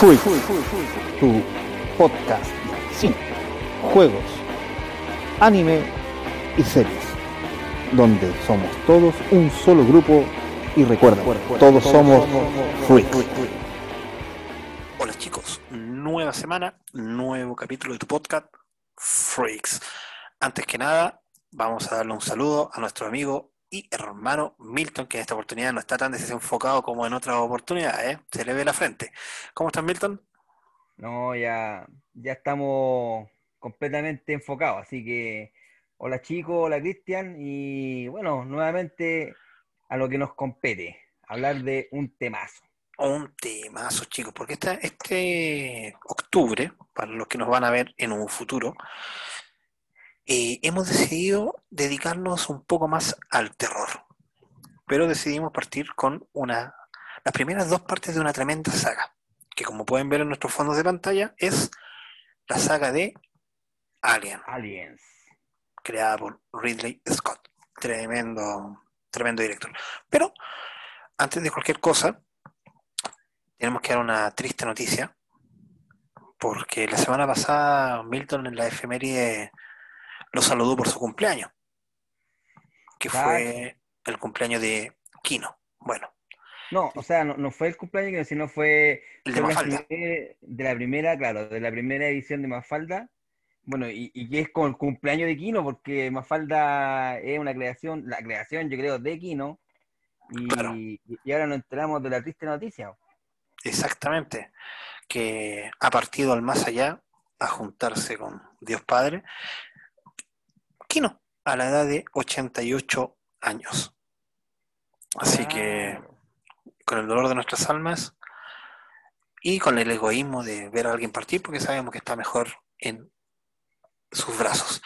Freak, tu podcast. Sí, juegos, anime y series, donde somos todos un solo grupo y recuerda, todos somos Freak. Hola chicos, nueva semana, nuevo capítulo de tu podcast Freaks. Antes que nada, vamos a darle un saludo a nuestro amigo y hermano Milton, que en esta oportunidad no está tan desenfocado como en otras oportunidades, ¿eh? se le ve la frente. ¿Cómo estás, Milton? No, ya, ya estamos completamente enfocados, así que hola chicos, hola Cristian, y bueno, nuevamente a lo que nos compete, hablar de un temazo. Un temazo, chicos, porque esta, este octubre, para los que nos van a ver en un futuro, eh, hemos decidido dedicarnos un poco más al terror. Pero decidimos partir con una, las primeras dos partes de una tremenda saga, que como pueden ver en nuestros fondos de pantalla, es la saga de Alien, Aliens. creada por Ridley Scott. Tremendo, tremendo director. Pero, antes de cualquier cosa, tenemos que dar una triste noticia, porque la semana pasada Milton en la efeméride lo saludó por su cumpleaños, que fue el cumpleaños de Kino. Bueno, No, o sea, no, no fue el cumpleaños, sino fue, El de fue Mafalda. primer- de la primera, claro, de la primera edición de Mafalda. Bueno, y, y que es con el cumpleaños de Kino, porque Mafalda es una creación, la creación, yo creo, de Kino. Y, Claro. y ahora nos enteramos de la triste noticia. exactamente, que ha partido al más allá a juntarse con Dios Padre. Kino, a la edad de 88 años. Así que Ah, con el dolor de nuestras almas y con el egoísmo de ver a alguien partir porque sabemos que está mejor en sus brazos.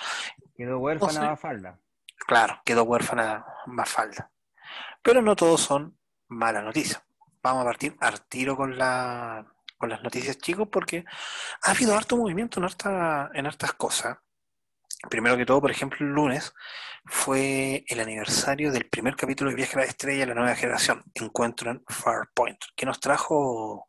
quedó huérfana sé. Mafalda. Claro, quedó huérfana Mafalda. Pero no todos son malas noticias. Vamos a partir al tiro con, la, con las noticias, chicos, porque ha habido harto movimiento en, harta, en hartas cosas. Primero que todo, por ejemplo, el lunes fue el aniversario del primer capítulo de Viaje a la Estrella de la nueva generación, Encuentro en Farpoint, que nos trajo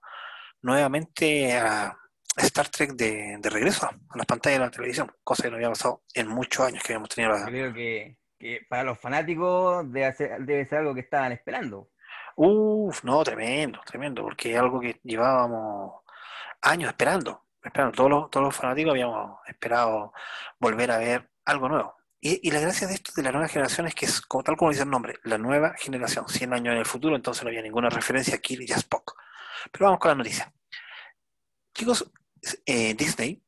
nuevamente a Star Trek de, de regreso a las pantallas de la televisión, cosa que no había pasado en muchos años que habíamos tenido la, creo que, que para los fanáticos debe ser, debe ser algo que estaban esperando. Uf, no, tremendo, tremendo, porque es algo que llevábamos años esperando, esperando. Todos los, todos los fanáticos habíamos esperado volver a ver algo nuevo. Y, y la gracia de esto de la nueva generación es que es, como, tal como dice el nombre, la nueva generación, 100 años en el futuro, entonces no había ninguna referencia a Kirk y a Spock. Pero vamos con la noticia. Chicos, eh, Disney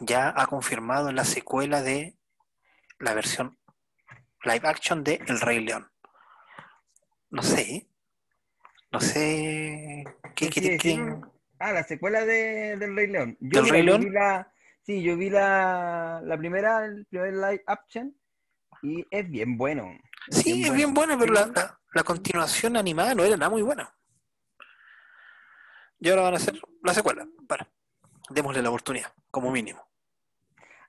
ya ha confirmado la secuela de la versión live action de El Rey León. No sé, no sé qué ¿Qué decir? Ah, la secuela de, del Rey León. Yo, ¿Del Rey León? vi la, sí, yo vi la, la primera, el primer live action y es bien bueno. Sí, es bien buena, pero la, la- la continuación animada no era nada muy buena. Y ahora van a hacer la secuela. Démosle la oportunidad, como mínimo.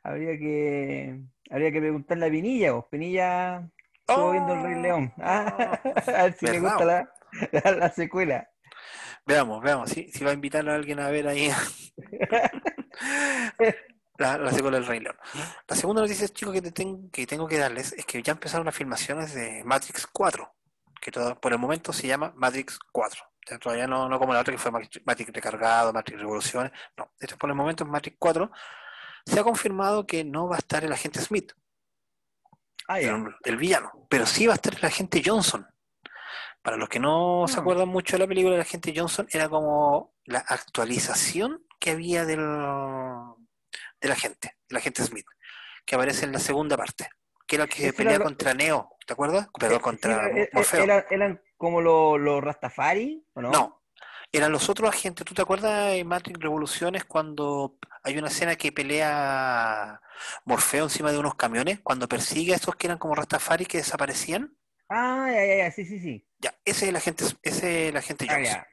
Habría que, habría que preguntarle a Pinilla, vos. Pinilla estuvo viendo el Rey León. Ah, a ver si le gusta la, la, la secuela. Veamos, veamos, si, si va a invitar a alguien a ver ahí la, la secuela del Rey León. La segunda noticia, chicos, que, te ten- que tengo que darles es que ya empezaron las filmaciones de Matrix 4, que todo- por el momento se llama Matrix 4. O sea, todavía no, no como la otra que fue Matrix, Recargado, Matrix Revoluciones. No, esto por el momento es Matrix 4. Se ha confirmado que no va a estar el agente Smith, Ah, el villano, pero sí va a estar el agente Johnson. Para los que no se Ah. acuerdan mucho de la película, el agente Johnson era como la actualización que había del, del agente, el agente Smith, que aparece en la segunda parte, que era el que pelea era lo- contra Neo, ¿te acuerdas? Perdón, Eh, contra eh, Morfeo. era- eran como los los Rastafari, ¿o no? No, eran los otros agentes. ¿Tú te acuerdas en Matrix Revoluciones cuando hay una escena que pelea Morfeo encima de unos camiones, cuando persigue a estos que eran como Rastafari que desaparecían? Ah, ya, ya, ya, sí, sí, sí. Ya, ese es el agente, ese es el agente Ah, Johnson. ya.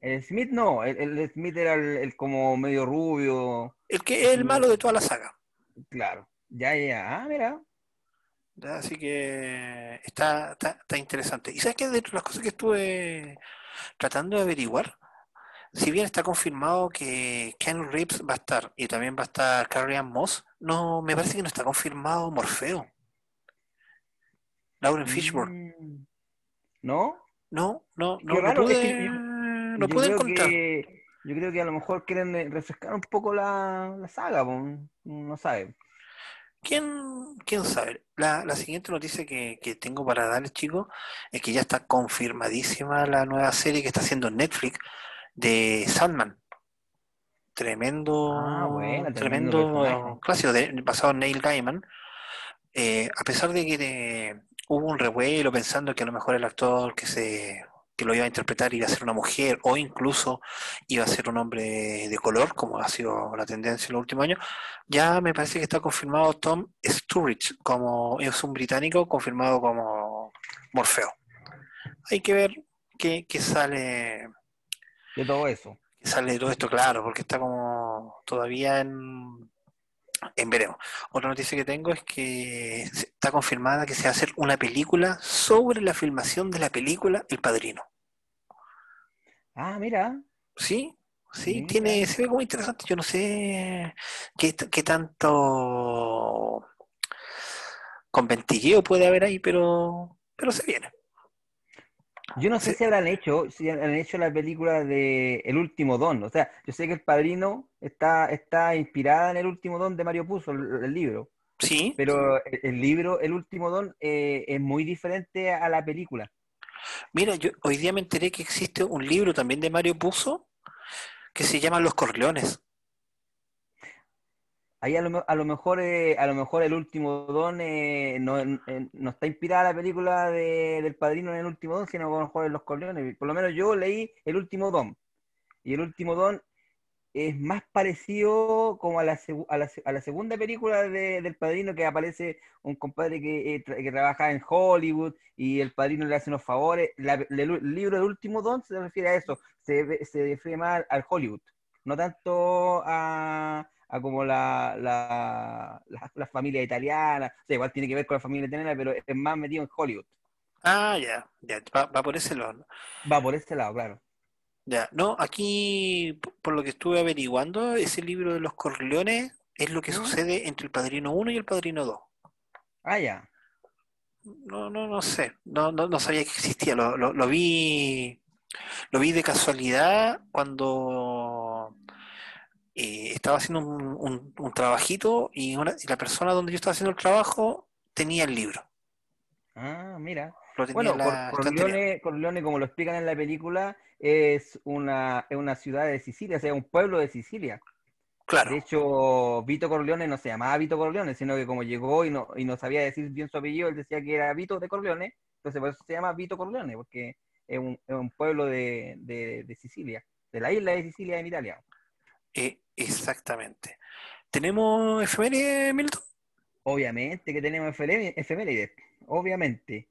El Smith no, el, el Smith era el, el como medio rubio, El que es el malo de toda la saga. claro. Ya, ya, ya. Ah, mira. ¿ya? Así que está, está, está interesante. ¿Y sabes qué? De las cosas que estuve tratando de averiguar, si bien está confirmado que Ken Reeves va a estar y también va a estar Carrie Ann Moss, no, me parece que no está confirmado Morfeo. Lauren Fishburne. Mm, ¿No? No, no, no, no es pude, que yo- no yo pude creo encontrar. que- yo creo que a lo mejor quieren eh, refrescar un poco la, la saga, no sabe. ¿Quién, quién sabe? La, la siguiente noticia que, que tengo para darles, chicos, es que ya está confirmadísima la nueva serie que está haciendo Netflix de Sandman. Tremendo, Ah, buena, tremendo clásico de- basado en Neil Gaiman. Eh, a pesar de que de- hubo un revuelo pensando que a lo mejor el actor que se que lo iba a interpretar iba a ser una mujer o incluso iba a ser un hombre de color, como ha sido la tendencia en los últimos años, ya me parece que está confirmado Tom Sturridge como es un británico confirmado como Morfeo. Hay que ver qué, qué sale De todo eso. que sale de todo esto, claro, porque está como todavía en, en veremos. Otra noticia que tengo es que está confirmada que se va a hacer una película sobre la filmación de la película El Padrino. Ah, mira. Sí, sí, tiene, se ve como interesante. Yo no sé qué, qué tanto conventilleo puede haber ahí, pero, pero se viene. Yo no sé Sí. si habrán hecho, si han hecho la película de El Último Don. O sea, yo sé que El Padrino está, está inspirada en El Último Don de Mario Puzo, el, el libro. Sí, Pero el, el libro El Último Don eh, es muy diferente a la película. mira, yo hoy día me enteré que existe un libro también de Mario Puzo que se llama Los Corleones. Ahí a lo, a lo mejor eh, a lo mejor el último don eh, no, en- no está inspirada la película de- del padrino en el último don, sino a lo mejor en los Corleones. Por lo menos yo leí el último don. Y el último don es más parecido como a la, a la, a la segunda película de- del padrino que aparece un compadre que, eh, que trabaja en Hollywood y el padrino le hace unos favores. La- el, libro del último don se refiere a eso, se, se refiere más al Hollywood, no tanto a, a como la, la, la, la familia italiana, o sea, igual tiene que ver con la familia italiana, pero es más metido en Hollywood. Ah, ya, ya, va, va por ese lado. Va por ese lado, claro. Ya, no, aquí, por lo que estuve averiguando, ese libro de los Corleones es lo que sucede entre el Padrino 1 y el Padrino 2. Ah, ya. No, no, no sé, no, no, no sabía que existía, lo, lo, lo vi, lo vi de casualidad cuando eh, estaba haciendo un, un- un trabajito y, una- y la persona donde yo estaba haciendo el trabajo tenía el libro, Ah, mira. Bueno, la. Corleone, Corleone, como lo explican en la película, es una, es una ciudad de Sicilia, o sea, un pueblo de Sicilia. Claro, De hecho, Vito Corleone no se llamaba Vito Corleone, sino que como llegó y no, y no sabía decir bien su apellido, él decía que era Vito de Corleone, entonces por eso se llama Vito Corleone, porque es un, es un pueblo de, de- de Sicilia, de la isla de Sicilia en Italia. eh, exactamente. ¿Tenemos efemérides, Milton? Obviamente que tenemos efemé- efemérides, obviamente.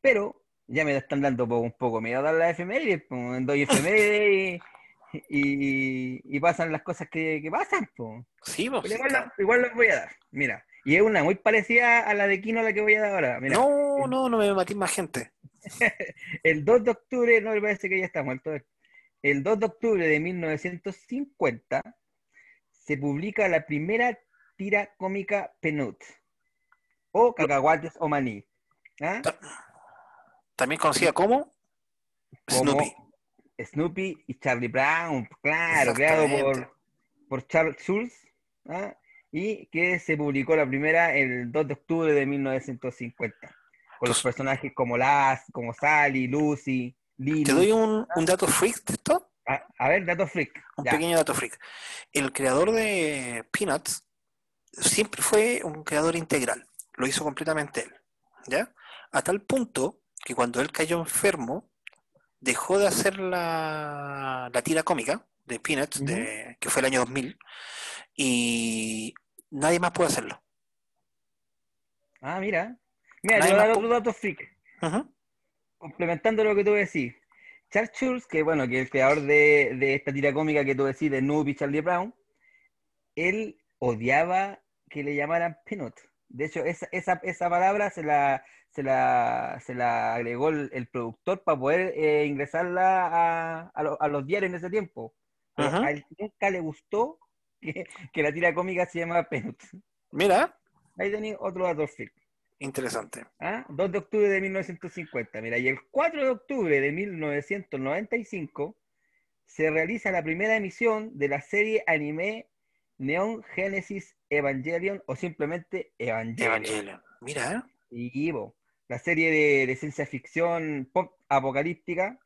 Pero ya me están dando po- un poco miedo dar las efemérides, doy efemérides y, y- y pasan las cosas que, que pasan, pues. Sí, sí, igual, claro. las- igual las voy a dar, mira. Y es una muy parecida a la de Kino la que voy a dar ahora. Mira, No, no, no me matís más gente. el 2 de octubre, no me parece que ya está muerto. El 2 de octubre de 1950 se publica la primera tira cómica Penut o Cacahuates o Maní. ¿ah? Ta- También conocida como Como Snoopy. Snoopy y Charlie Brown, claro, creado por, por Charles Schulz, ¿ah? y que se publicó la primera el 2 de octubre de 1950, con los personajes como Las, como Sally, Lucy, Lily. Te doy un, un dato freak de esto, A, a ver, dato freak. un Ya. pequeño dato freak. El creador de Peanuts siempre fue un creador integral, lo hizo completamente él, ¿ya? A tal punto que cuando él cayó enfermo, dejó de hacer la, la tira cómica de Peanuts, de- que fue el año 2000, y nadie más pudo hacerlo. Ah, mira. Mira, Nadie te voy a dar más otro dato freak. Ujú. complementando lo que tú decís, Charles Schulz, que bueno, que es el creador de, de esta tira cómica que tú decís de Snoopy y Charlie Brown, él odiaba que le llamaran Peanut. De hecho, esa, esa, esa palabra se la, se la, se la agregó el, el productor para poder eh, ingresarla a, a, lo- a los diarios en ese tiempo. Ajá. a él nunca le gustó que, que la tira cómica se llamaba Peanuts. Mira, Ahí tenéis otro dato. Interesante. ¿ah? 2 de octubre de 1950. Mira, y el 4 de octubre de 1995 se realiza la primera emisión de la serie anime Neon Genesis Evangelion o simplemente Evangelion. Evangelion. Mira, Y bo, la serie de, de ciencia ficción pop apocalíptica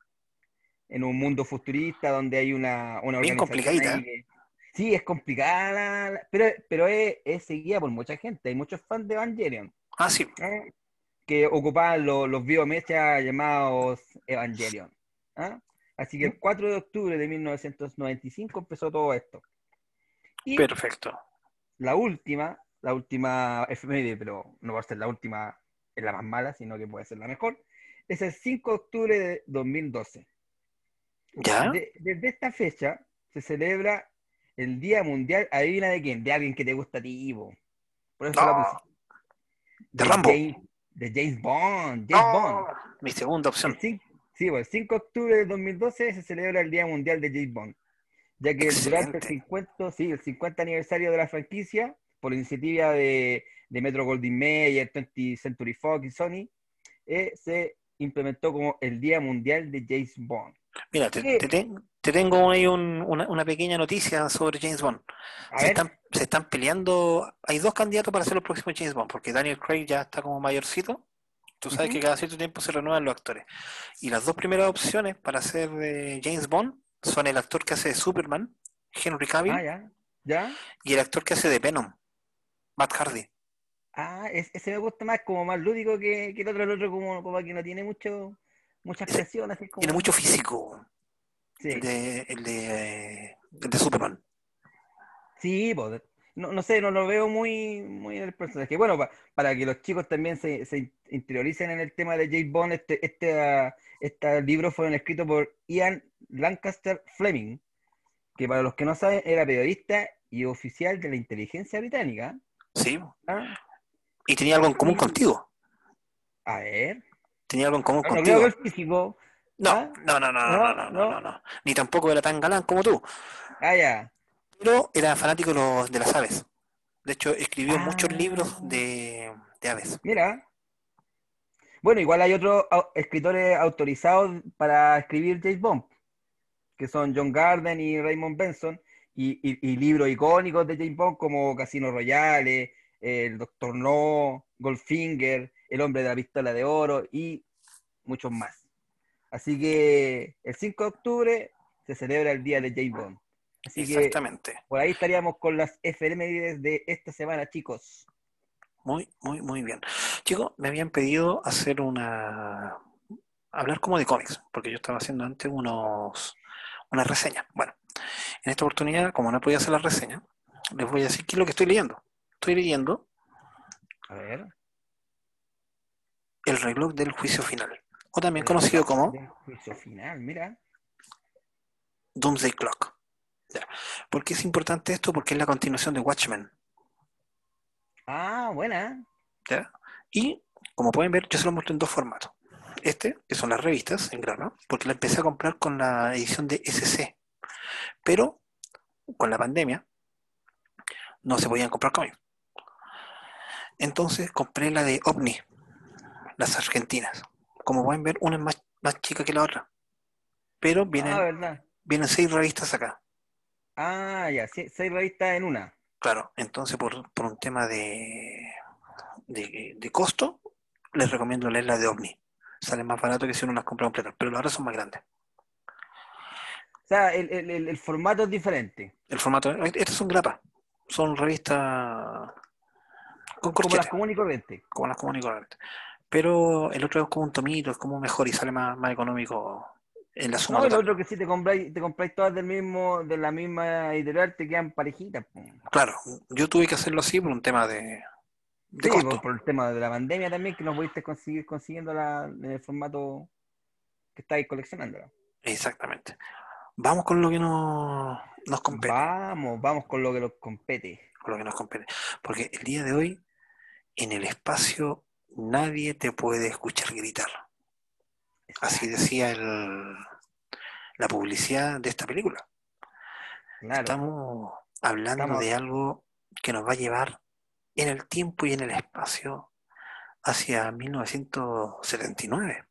en un mundo futurista donde hay una, una Bien organización complicadita. que- Sí, es complicada, pero, pero es, es seguida por mucha gente. Hay muchos fans de Evangelion ah, sí, que ocupaban lo- los biomechas llamados Evangelion. ¿ah? Así que el 4 de octubre de 1995 empezó todo esto. Y perfecto. la última, la última efeméride, pero no va a ser la última, es la más mala, sino que puede ser la mejor, es el 5 de octubre de 2012. ¿Ya? De- desde esta fecha se celebra el Día Mundial, adivina de quién, de alguien que te gusta a ti, Ivo. Por eso la No, puse. De Rambo. James, de James Bond, James Bond. Mi segunda El opción. cin- sí, pues, el 5 de octubre del 2012 se celebra el Día Mundial de James Bond, ya que durante el Excelente. 50, sí, el 50 aniversario de la franquicia, por iniciativa de, de Metro Goldwyn Mayer, 20th Century Fox y Sony, eh, se implementó como el Día Mundial de James Bond. Mira, te, te te tengo ahí un- una, una pequeña noticia sobre James Bond. Se están, se están peleando, hay dos candidatos para ser los próximos James Bond, porque Daniel Craig ya está como mayorcito. Tú sabes que cada cierto tiempo se renuevan los actores. Y las dos primeras opciones para ser eh, James Bond son el actor que hace de Superman, Henry Cavill, ah, ya, ya. y el actor que hace de Venom, Matt Hardy. Ah, es- ese me gusta más, como más lúdico que, que el otro, el otro como, como que no tiene mucho, mucha Ese expresión, así como... Tiene mucho físico, Sí. el de, el de, el de Superman. Sí, pues, no, no sé, no lo veo muy, muy en el personaje. Bueno, pa- para que los chicos también se, se interioricen en el tema de James Bond, este, este, este libro fueron escritos por Ian Lancaster Fleming, que para los que no saben era periodista y oficial de la inteligencia británica. Sí, ¿ah? y tenía algo en común contigo. A ver, Tenía algo en común no, contigo. que el físico. No, ¿Ah? no, no, no, no, no, No, no, no. Ni tampoco era tan galán como tú. Ah, ya. Pero era fanático de, los- de las aves. De hecho, escribió muchos Ah. libros de, de aves. Mira. Bueno, igual hay otros escritores autorizados para escribir James Bond, que son John Garden y Raymond Benson, y, y- y libros icónicos de James Bond como Casino Royale, El Doctor No, Goldfinger, El Hombre de la Pistola de Oro y muchos más. Así que el 5 de octubre se celebra el Día de James Bond. Así que Exactamente. por ahí estaríamos con las efemérides de esta semana, chicos. Muy, muy, muy bien. Chicos, me habían pedido hacer una... hablar como de cómics, porque yo estaba haciendo antes unos... una reseña. Bueno, en esta oportunidad, como no podía hacer la reseña, les voy a decir qué es lo que estoy leyendo. Estoy leyendo A ver. El reloj del juicio final, o también conocido como juicio final, mira. Doomsday Clock. Ya. ¿Por qué es importante esto? Porque es la continuación de Watchmen. Ah, buena. ¿ya? Y como pueden ver, yo se lo muestro en dos formatos. Este, que son las revistas en grano, porque la empecé a comprar con la edición de SC. Pero con la pandemia no se podían comprar cómics. Entonces compré la de OVNI, las argentinas. Como pueden ver, una es más, más chica que la otra. Pero vienen, Ah, vienen seis revistas acá. Ah, ya, seis revistas en una. Claro, entonces por, por un tema de, de, de costo, les recomiendo leer la de OVNI. Sale más barato que si uno las compra completas, pero las otras son más grandes. O sea, el, el- formato es diferente. El formato, estas son grapas, son revistas con Como las comunes y corrientes. como las comunes y corrientes. Pero el otro es como un tomito, es como mejor y sale más, más económico en la suma No, el total. otro que si te compráis, te compráis todas del mismo, de la misma editorial, te quedan parejitas. Claro, yo tuve que hacerlo así por un tema de, de Sí, costo. por, por el tema de la pandemia también, que no pudiste conseguir consiguiendo la, en el formato que estáis coleccionando. Exactamente. Vamos con lo que nos, nos compete. Vamos, vamos con lo que nos compete. con lo que nos compete. Porque el día de hoy, en el espacio nadie te puede escuchar gritar. Así decía el, la publicidad de esta película. Claro. Estamos hablando Estamos- de algo que nos va a llevar en el tiempo y en el espacio hacia 1979.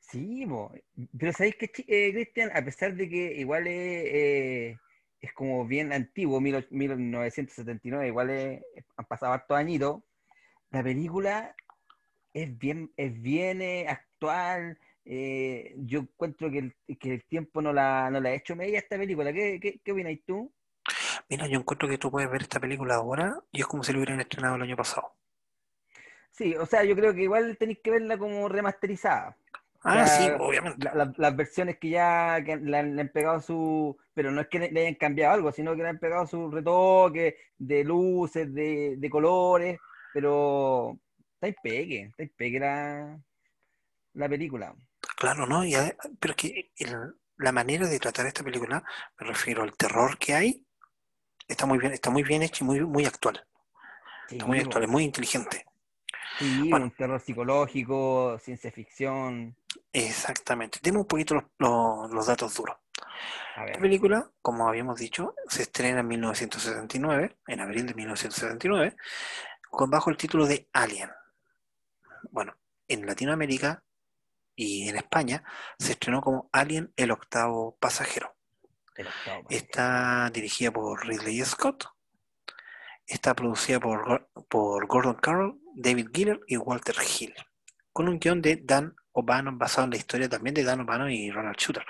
Sí, po. pero ¿sabéis que, Cristian? A pesar de que igual es, eh, es como bien antiguo, mil och- 1979, igual es- han pasado hartos añitos, la película es bien, es bien eh, actual. eh, yo encuentro que el, que el tiempo no la, no la ha hecho media esta película. ¿Qué, qué, qué opinas tú? Mira, yo encuentro que tú puedes ver esta película ahora y es como si lo hubieran estrenado el año pasado. Sí, o sea, yo creo que igual tenéis que verla como remasterizada. Ah, sea, sí, obviamente. la- la- las versiones que ya que le, han, le han pegado su, pero no es que le, le hayan cambiado algo, sino que le han pegado su retoque de luces, de, de colores, pero está impeque, está impeque la, la película. Claro, ¿no? Y pero es que el- la manera de tratar esta película, me refiero al terror que hay, está muy bien, está muy bien hecho y muy, muy actual. Sí, Está muy actual, es muy inteligente. sí, Bueno. un terror psicológico, ciencia ficción. Exactamente. Demos un poquito los, los- los datos duros. La película, como habíamos dicho, se estrena en 1979, en abril de 1979, con bajo el título de Alien. Bueno, en Latinoamérica y en España se estrenó como Alien el octavo pasajero. el octavo, Está dirigida por Ridley Scott. Está producida por, por Gordon Carroll, David Giller y Walter Hill. Con un guion de Dan O'Bannon basado en la historia también de Dan O'Bannon y Ronald Shooter.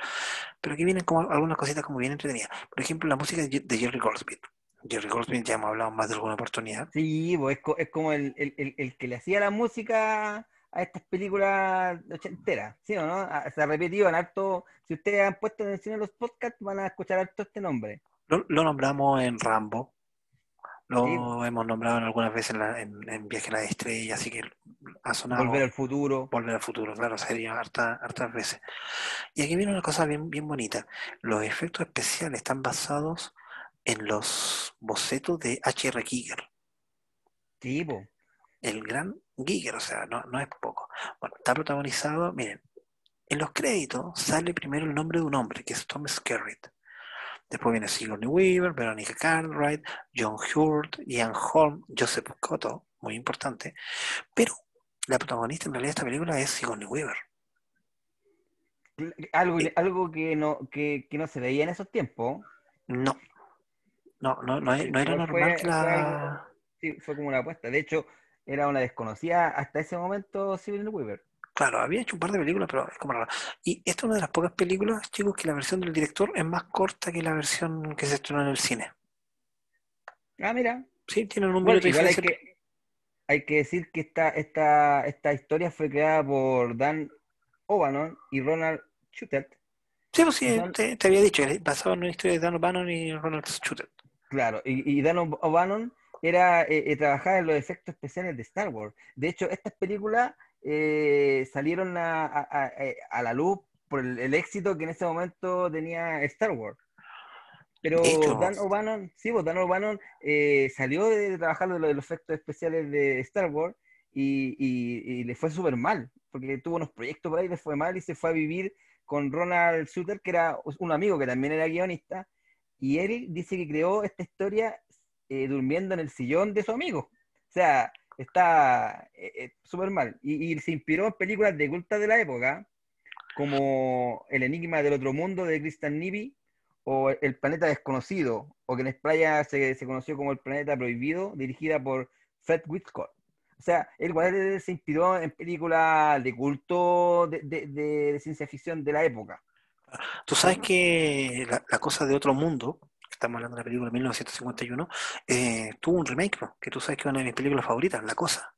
Pero aquí vienen como algunas cositas como bien entretenidas. Por ejemplo, la música de Jerry Goldsmith. Jerry Goldsmith ya hemos hablado más de alguna oportunidad. Sí, pues es, co- es como el, el- el- el que le hacía la música a estas películas ochenteras, ¿sí o no? Ah, Se ha repetido en harto. Si ustedes han puesto atención en los podcasts, van a escuchar harto este nombre. Lo, lo nombramos en Rambo. Lo Sí. hemos nombrado en algunas veces en, la- en- en Viaje a la Estrella, así que ha sonado. Volver al futuro. Volver al futuro, claro, sería harta, hartas veces. Y aquí viene una cosa bien, bien bonita. Los efectos especiales están basados en los bocetos de H.R. Giger, Sí, po. el gran Giger, o sea, no, no es poco. Bueno, está protagonizado, miren, en los créditos sale primero el nombre de un hombre, que es Tom Skerritt. Después viene Sigourney Weaver, Veronica Cartwright, John Hurt, Ian Holm, Joseph Cotto, muy importante. Pero la protagonista en realidad de esta película es Sigourney Weaver. Algo, algo que no, que, que no se veía en esos tiempos. No. No, no, no, no era fue- normal que fue la... algo- Sí, fue como una apuesta. De hecho, era una desconocida hasta ese momento Sigourney Weaver. Claro, había hecho un par de películas, pero es como raro. Y esta es una de las pocas películas, chicos, que la versión del director es más corta que la versión que se estrenó en el cine. Ah, mira. Sí, tienen un Bueno, igual hay que, hay que decir que esta, esta, esta historia fue creada por Dan O'Bannon y Ronald Shutett. Sí, pues sí, te, te había dicho, que basado en una historia de Dan O'Bannon y Ronald Shooter. Claro, y, y Dan O'B- O'Bannon era eh, eh, trabajaba en los efectos especiales de Star Wars. De hecho, estas películas eh, salieron a, a- a- a la luz por el, el éxito que en ese momento tenía Star Wars. Pero Dan O'Bannon, sí, pues Dan O'Bannon eh, salió de trabajar de, lo- de los efectos especiales de Star Wars y, y- y le fue súper mal, porque tuvo unos proyectos por ahí, le fue mal y se fue a vivir con Ronald Shooter, que era un amigo que también era guionista, y él dice que creó esta historia eh, durmiendo en el sillón de su amigo. O sea, está eh, eh, súper mal. Y, y se inspiró en películas de culta de la época, como El Enigma del Otro Mundo de Christian Nibi, o El Planeta Desconocido, o que en España se, se conoció como El Planeta Prohibido, dirigida por Fred Whitcott. O sea, él igual se inspiró en películas de culto de, de- de- de ciencia ficción de la época. Tú sabes que la, la cosa de otro mundo, estamos hablando de la película de 1951, eh, tuvo un remake, ¿no? que tú sabes que es una de mis películas favoritas, La Cosa.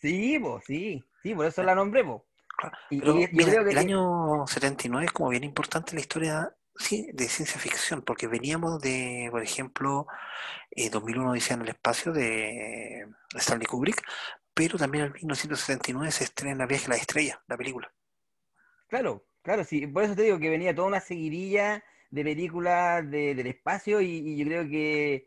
Sí, pues, sí, sí, por eso la nombré, po. Claro, Y, Pero y- yo mira, creo que el año 79 es como bien importante la historia sí, de ciencia ficción, porque veníamos de, por ejemplo, eh, 2001 Odisea en el espacio de Stanley Kubrick, pero también en 1979 se estrena Viaje a la Estrella, la película. Claro, claro, sí. Por eso te digo que venía toda una seguidilla de películas de- del espacio y, yo creo que,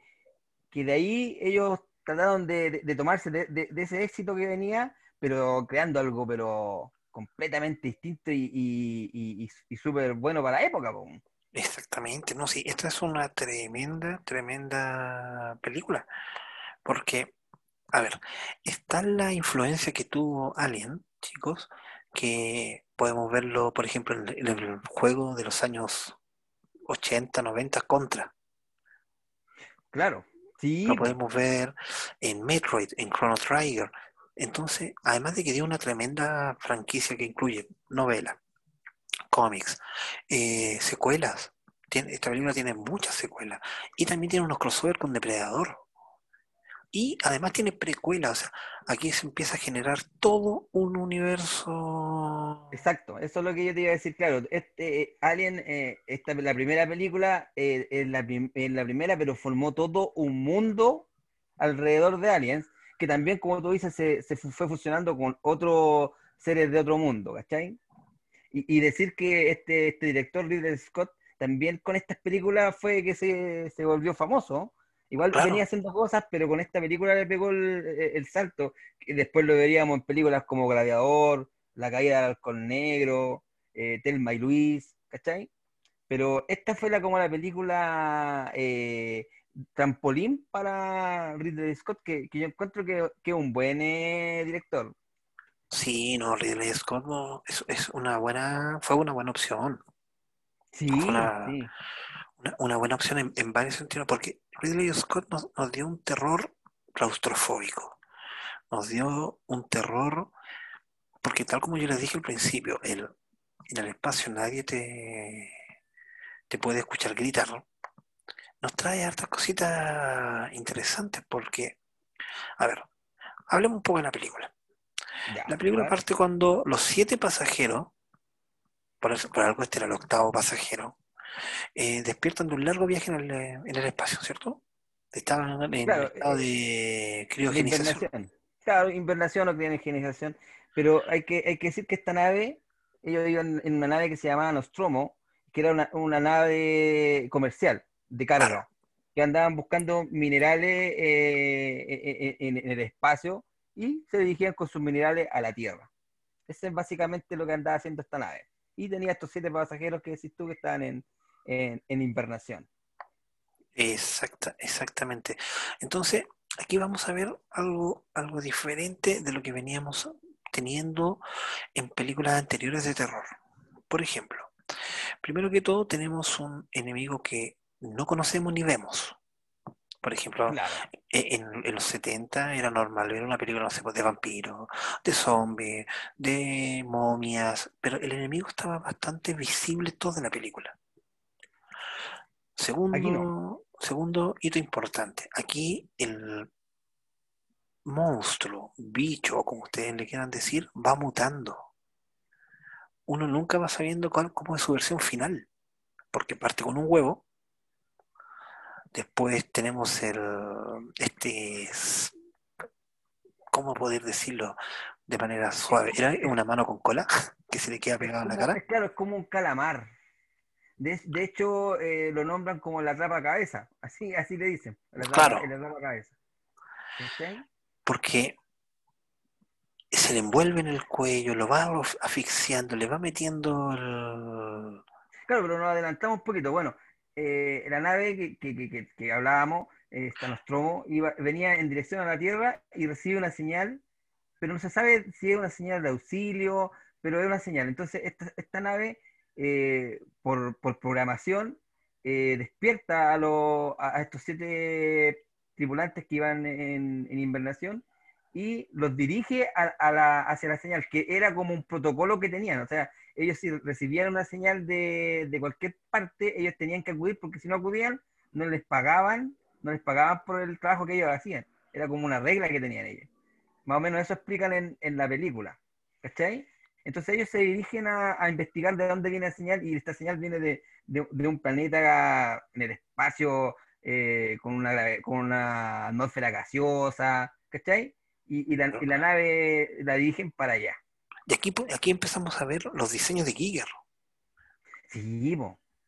que de ahí ellos trataron de, de- tomarse de, ese éxito que venía pero creando algo, pero completamente distinto y, y, y, súper bueno para la época. Exactamente, no, sí, esta es una tremenda, tremenda película, porque, a ver, está la influencia que tuvo Alien, chicos, que podemos verlo, por ejemplo, en el juego de los años 80, 90 contra. Claro, sí. Lo podemos ver en Metroid, en Chrono Trigger. Entonces, además de que dio una tremenda franquicia que incluye novela, cómics, eh, secuelas. esta película tiene muchas secuelas. Y también tiene unos crossover con Depredador. Y además tiene precuelas, o sea, aquí se empieza a generar todo un universo. Exacto, eso es lo que yo te iba a decir, claro. Este Alien, eh, esta, la primera película, eh, es, la, primera, pero formó todo un mundo alrededor de Aliens, que también, como tú dices, se, fue fusionando con otros seres de otro mundo, ¿cachai? Y, decir que este, este director, Ridley Scott, también con estas películas fue que se volvió famoso Igual venía haciendo cosas, pero con esta película le pegó el, salto. Y después lo veríamos en películas como Gladiador, La caída del halcón negro, eh, Telma y Luis, ¿cachai? Pero esta fue la como la película eh, trampolín para Ridley Scott, que, yo encuentro que es un buen eh, director. Sí, no, Ridley Scott es, una buena, fue una buena opción. Sí, sí una, buena opción en, varios sentidos, porque Ridley Scott nos, dio un terror claustrofóbico, nos dio un terror, porque tal como yo les dije al principio, el, en el espacio nadie te, te puede escuchar gritar, nos trae hartas cositas interesantes, porque, a ver, hablemos un poco de la película. la película parte cuando los siete pasajeros, por, por algo este era el octavo pasajero, eh, despiertan de un largo viaje en el, espacio, ¿cierto? Estaban en el estado de criogenización. Claro, invernación o criogenización. Pero hay que, hay que decir que esta nave, ellos iban en una nave que se llamaba Nostromo, que era una, nave comercial de carga, que andaban buscando minerales eh, eh, en, el espacio y se dirigían con sus minerales a la Tierra. Eso es básicamente lo que andaba haciendo esta nave. Y tenía estos siete pasajeros que decís tú que estaban en, en, invernación. Exacta, exactamente. Entonces, aquí vamos a ver algo, algo diferente de lo que veníamos teniendo en películas anteriores de terror. Por ejemplo, primero que todo tenemos un enemigo que no conocemos ni vemos. Por ejemplo, e, en, los 70 era normal ver una película, no sé, pues, de vampiros, de zombies, de momias, pero el enemigo estaba bastante visible toda la película. Segundo, segundo hito importante. Aquí el monstruo, bicho, o como ustedes le quieran decir, va mutando. Uno nunca va sabiendo cuál, cómo es su versión final. Porque parte con un huevo. Después tenemos el. Este. ¿Cómo poder decirlo de manera suave? Era una mano con cola que se le queda pegada en la cara. Claro, es como un calamar. De, hecho, eh, lo nombran como la trapa cabeza, así, así le dicen, la trapa, claro. cabeza. Porque se le envuelve en el cuello, lo va asfixiando, le va metiendo el... Claro, pero nos adelantamos un poquito. Bueno, eh, la nave que, hablábamos, eh, Nostromo, iba, venía en dirección a la Tierra y recibe una señal, pero no se sabe si es una señal de auxilio, pero es una señal. Entonces, esta, esta nave eh, por, programación, eh, despierta a, estos siete tripulantes que iban en, invernación y los dirige hacia la señal, que era como un protocolo que tenían. O sea, ellos si recibían una señal de, cualquier parte, ellos tenían que acudir, porque si no acudían, no les pagaban, no les pagaban por el trabajo que ellos hacían. Era como una regla que tenían ellos. Más o menos eso explican en, en la película. ¿Cachai? Entonces ellos se dirigen a, investigar de dónde viene la señal y esta señal viene de, un planeta en el espacio eh, con, una, con una atmósfera gaseosa, ¿cachai? Y, la, nave la dirigen para allá. Y aquí, aquí empezamos a ver los diseños de Giger. Sí,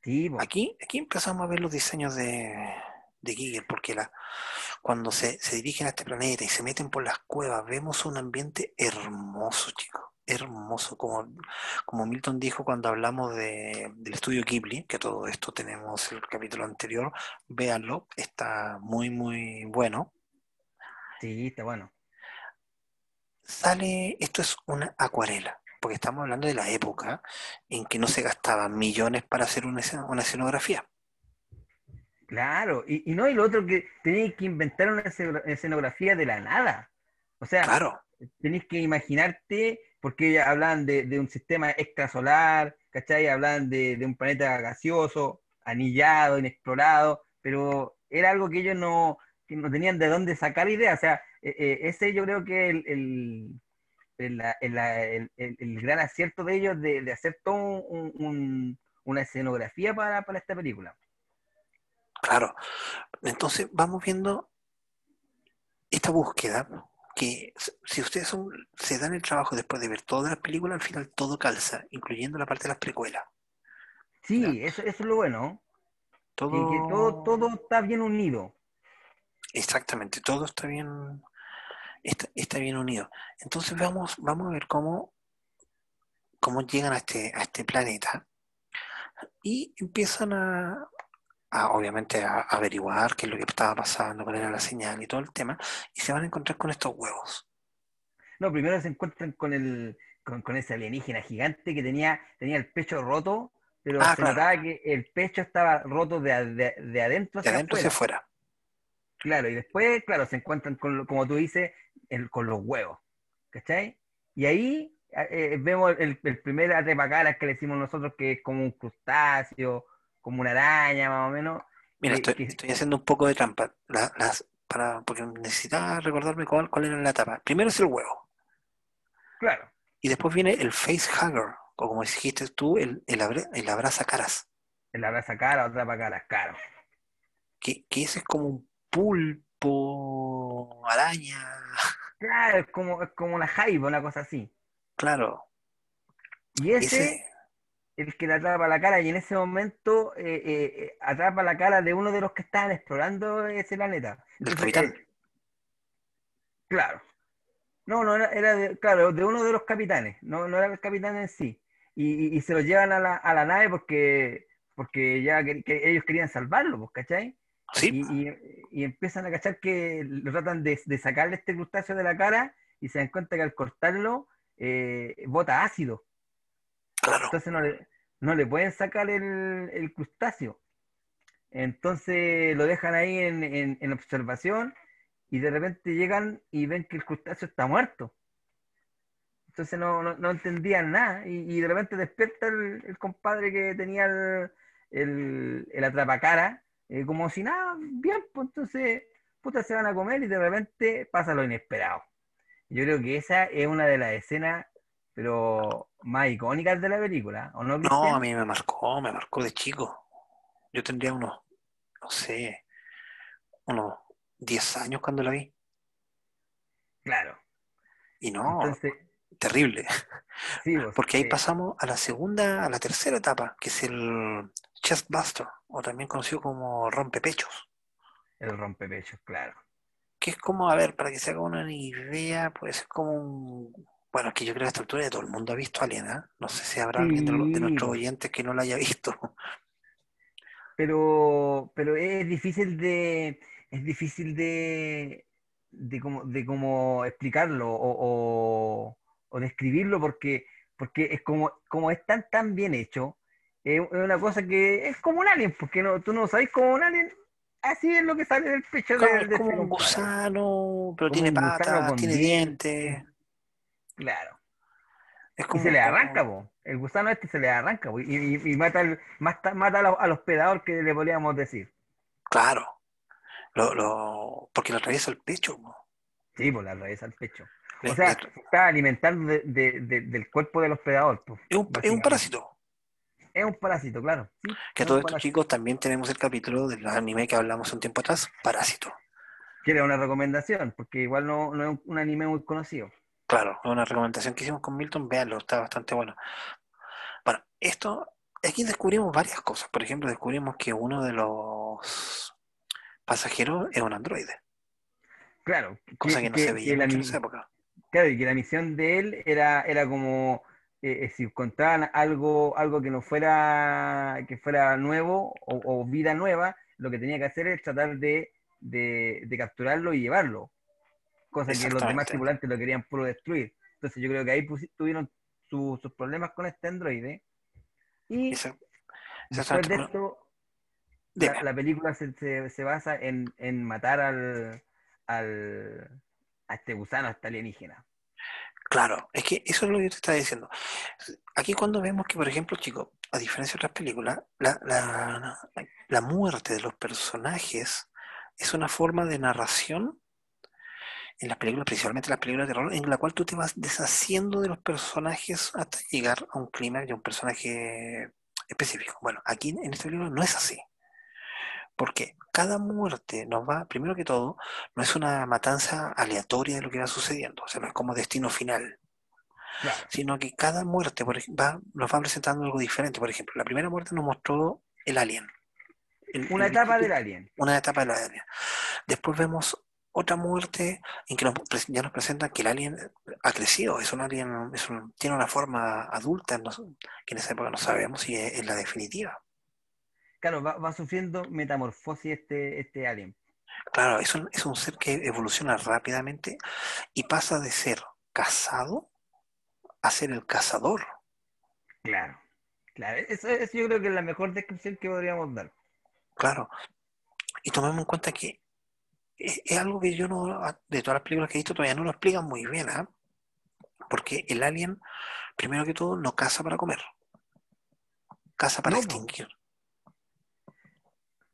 sí Aquí, aquí empezamos a ver los diseños de, de Giger, porque la, cuando se, se dirigen a este planeta y se meten por las cuevas, vemos un ambiente hermoso, chicos hermoso, como, como Milton dijo cuando hablamos de, del estudio Ghibli, que todo esto tenemos el capítulo anterior, véanlo, está muy, muy bueno. Sí, está bueno. Sale, esto es una acuarela, porque estamos hablando de la época en que no se gastaban millones para hacer una, una escenografía. Claro, y, y no, y lo otro que tenéis que inventar una escenografía de la nada. O sea, claro. tenéis que imaginarte porque hablan de, de, un sistema extrasolar, ¿cachai? Hablan de, un planeta gaseoso, anillado, inexplorado, pero era algo que ellos no, que no tenían de dónde sacar ideas. O sea, eh, eh, ese yo creo que el, el, el, el gran acierto de ellos de, hacer un, una escenografía para, para esta película. Claro. Entonces vamos viendo esta búsqueda que si ustedes son, se dan el trabajo después de ver todas las películas, al final todo calza, incluyendo la parte de las precuelas. Sí, eso, eso, es lo bueno. Todo... Que, que todo, todo está bien unido. Exactamente, todo está bien, está, está, bien unido. Entonces vamos, vamos a ver cómo, cómo llegan a este, a este planeta y empiezan a, a, obviamente a, a, averiguar qué es lo que estaba pasando, cuál era la señal y todo el tema, y se van a encontrar con estos huevos. No, primero se encuentran con el con, con ese alienígena gigante que tenía, tenía el pecho roto, pero ah, se claro. notaba que el pecho estaba roto de, de, de adentro hacia de adentro hacia afuera. Claro, y después, claro, se encuentran con, como tú dices, el, con los huevos, ¿cachai? Y ahí eh, vemos el, el primer atrepacaras que le decimos nosotros, que es como un crustáceo, como una araña más o menos. Mira, estoy, que... estoy haciendo un poco de trampa, la, las, para, porque necesitaba recordarme cuál, cuál era la etapa. Primero es el huevo. Claro. Y después viene el face hugger, o como dijiste tú, el, el, abra, el abraza caras. El abraza cara, otra para caras, claro. Que, que ese es como un pulpo, araña. Claro, es como, es como una jaiba, una cosa así. Claro. Y ese, ese el que le atrapa la cara y en ese momento eh, eh, atrapa la cara de uno de los que estaban explorando ese planeta. ¿Del capitán? Eh, claro. No, no, era, era de, claro, de uno de los capitanes, no, no era el capitán en sí. Y, y, y se lo llevan a la, a la, nave porque, porque ya que, que ellos querían salvarlo, pues, ¿cachai? Sí. Y, y, empiezan a cachar que lo tratan de, de, sacarle este crustáceo de la cara y se dan cuenta que al cortarlo eh, bota ácido. Entonces no le, no le pueden sacar el, crustáceo. Entonces lo dejan ahí en, en, observación y de repente llegan y ven que el crustáceo está muerto. Entonces no, no, no entendían nada y, de repente despierta el, compadre que tenía el atrapacara, eh, como si nada, bien, pues entonces puta se van a comer y de repente pasa lo inesperado. Yo creo que esa es una de las escenas pero más icónicas de la película, ¿o no? Cristian? No, a mí me marcó, me marcó de chico. Yo tendría unos, no sé, unos 10 años cuando la vi. Claro. Y no, Entonces, terrible. Sí, pues, Porque ahí sí. pasamos a la segunda, a la tercera etapa, que es el chestbuster, o también conocido como rompepechos. El rompepechos, claro. Que es como, a ver, para que se haga una idea, puede ser como un bueno, es que yo creo que a esta altura de todo el mundo ha visto Alien, ¿eh? No sé si habrá sí. alguien de, nuestros oyentes que no la haya visto. Pero, pero es difícil de, es difícil de, de cómo, de cómo explicarlo o, o, o, describirlo porque, porque es como, como es tan, tan bien hecho, es una cosa que es como un alien, porque no, tú no sabes como un alien, así es lo que sale del pecho de, de como un gusano, pero tiene patas, tiene dientes. Claro. Es como, y se le arranca, po. el gusano este se le arranca po. Y, y, y, mata, el, mata, mata al hospedador que le podríamos decir. Claro, lo, lo, porque le atraviesa el pecho. Po. Sí, pues le atraviesa el pecho. Le, o sea, le... está alimentando de, de, de, del cuerpo del hospedador. Po, es, un, es un parásito. Es un parásito, claro. Sí, que todos estos chicos también tenemos el capítulo del anime que hablamos un tiempo atrás, Parásito. Quiere una recomendación, porque igual no, no es un anime muy conocido. Claro, una recomendación que hicimos con Milton, véanlo, está bastante bueno. Bueno, esto, aquí descubrimos varias cosas. Por ejemplo, descubrimos que uno de los pasajeros es un androide. Claro. Cosa que, no se veía en esa época. Claro, y que la misión de él era, era como eh, si contaban algo, algo que no fuera, que fuera nuevo o, vida nueva, lo que tenía que hacer es tratar de, de, capturarlo y llevarlo. Cosa que los demás tripulantes lo querían puro destruir. Entonces yo creo que ahí tuvieron sus problemas con este androide. Y después de esto, la, película se, se, basa en, en matar al, al, a este gusano, a este alienígena. Claro, es que eso es lo que yo te estaba diciendo. Aquí cuando vemos que, por ejemplo, chicos, a diferencia de otras películas, la, la, la muerte de los personajes es una forma de narración en las películas, principalmente las películas de terror, en la cual tú te vas deshaciendo de los personajes hasta llegar a un clima de un personaje específico. Bueno, aquí en este libro no es así. Porque cada muerte nos va, primero que todo, no es una matanza aleatoria de lo que va sucediendo, o sea, no es como destino final. Sino que cada muerte va, nos va presentando algo diferente. Por ejemplo, la primera muerte nos mostró el alien. una etapa del alien. Una etapa del alien. Después vemos otra muerte en que ya nos presentan que el alien ha crecido, es un alien, tiene una forma adulta, que en esa época no sabemos si es la definitiva claro, va, sufriendo metamorfosis este, este alien. Claro, es un, es un ser que evoluciona rápidamente y pasa de ser cazado a ser el cazador. Claro, claro. Eso, yo creo que es la mejor descripción que podríamos dar. Claro. Y tomemos en cuenta que es, algo que yo no, de todas las películas que he visto, todavía no lo explican muy bien, ¿ah? Porque el alien, primero que todo, no caza para comer. Caza para extinguir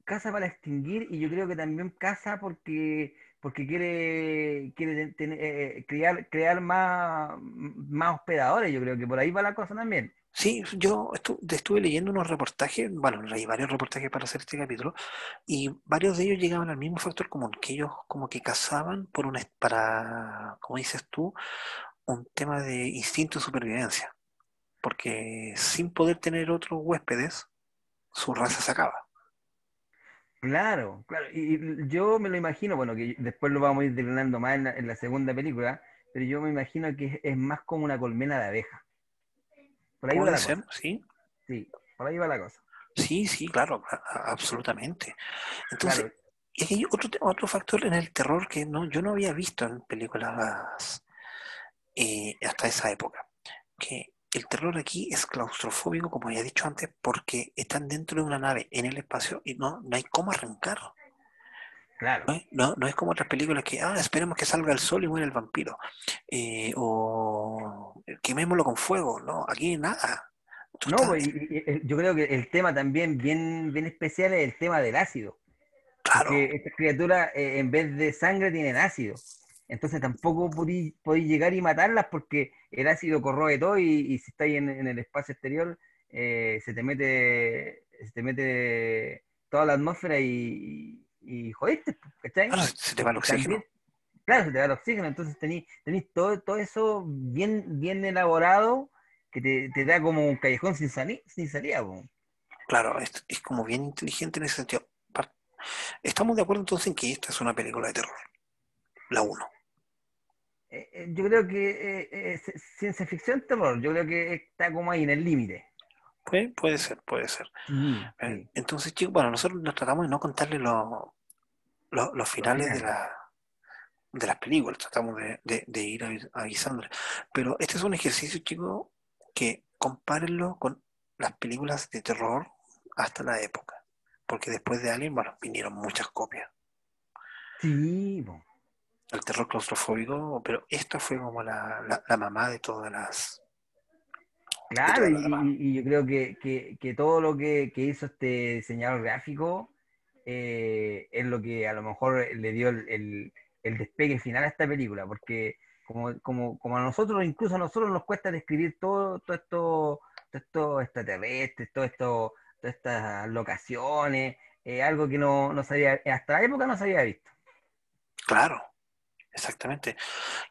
casa para extinguir y yo creo que también casa porque porque quiere quiere eh, crear crear más, más hospedadores yo creo que por ahí va la cosa también sí yo estuve leyendo unos reportajes bueno leí varios reportajes para hacer este capítulo y varios de ellos llegaban al mismo factor común que ellos como que cazaban por un para como dices tú un tema de instinto de supervivencia porque sin poder tener otros huéspedes su raza se acaba Claro, claro. Y yo me lo imagino, bueno, que después lo vamos a ir desgranando más en la, segunda película, pero yo me imagino que es, más como una colmena de abeja. Por ahí va la cosa. Sí. Sí, por ahí va la cosa. Sí, sí, claro, absolutamente. Entonces, y hay otro, otro factor en el terror que no, yo no había visto en películas eh, hasta esa época, que el terror aquí es claustrofóbico, como ya he dicho antes, porque están dentro de una nave en el espacio y no, no hay cómo arrancar. Claro. No, no, es como otras películas que, ah, esperemos que salga el sol y muere el vampiro. Eh, o quemémoslo con fuego. No, aquí nada. no, pues, yo creo que el tema también bien, bien especial es el tema del ácido. Claro. Porque estas criaturas, eh, en vez de sangre, tienen ácido. Entonces tampoco podéis llegar y matarlas porque el ácido corroe todo y, si estáis en, en, el espacio exterior eh, se te mete se te mete toda la atmósfera y, y, jodiste, ¿cachai? Claro, se te va el oxígeno. Claro, se te va el oxígeno, entonces tenéis, tenéis todo, todo eso bien, bien elaborado que te, te da como un callejón sin, sin salida. Claro, es, es como bien inteligente en ese sentido. Estamos de acuerdo entonces en que esta es una película de terror, la 1. Eh, eh, yo creo que eh, ciencia ficción, terror, yo creo que está como ahí en el límite. Puede, puede ser, puede ser. Entonces, chicos, bueno, nosotros nos tratamos de no contarle los finales de, la, de las películas, tratamos de, ir avisándoles. Pero este es un ejercicio, chicos, que compárenlo con las películas de terror hasta la época. Porque después de Alien, bueno, vinieron muchas copias. Sí, bueno el terror claustrofóbico, pero esta fue como la, mamá de todas las... Claro, y, yo creo que, todo lo que, hizo este diseñador gráfico eh, es lo que a lo mejor le dio el, despegue final a esta película, porque como, como, como, a nosotros, incluso a nosotros nos cuesta describir todo, todo esto, todo esto extraterrestre, todo esto, todas estas locaciones, eh, algo que no, no sabía, hasta la época no se había visto. Claro, Exactamente.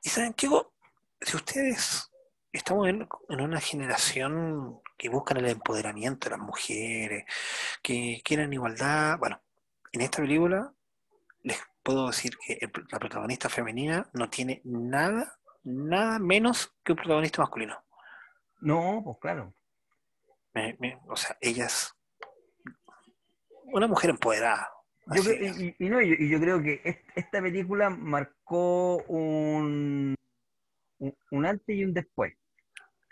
Y saben, chicos, si ustedes estamos en, una generación que buscan el empoderamiento de las mujeres, que quieren igualdad, bueno, en esta película les puedo decir que el- la protagonista femenina no tiene nada, nada menos que un protagonista masculino. No, pues claro. Me- me- o sea, ella es una mujer empoderada. Yo creo- y, y no, y- yo creo que est- esta película marcó un, un, un antes y un después.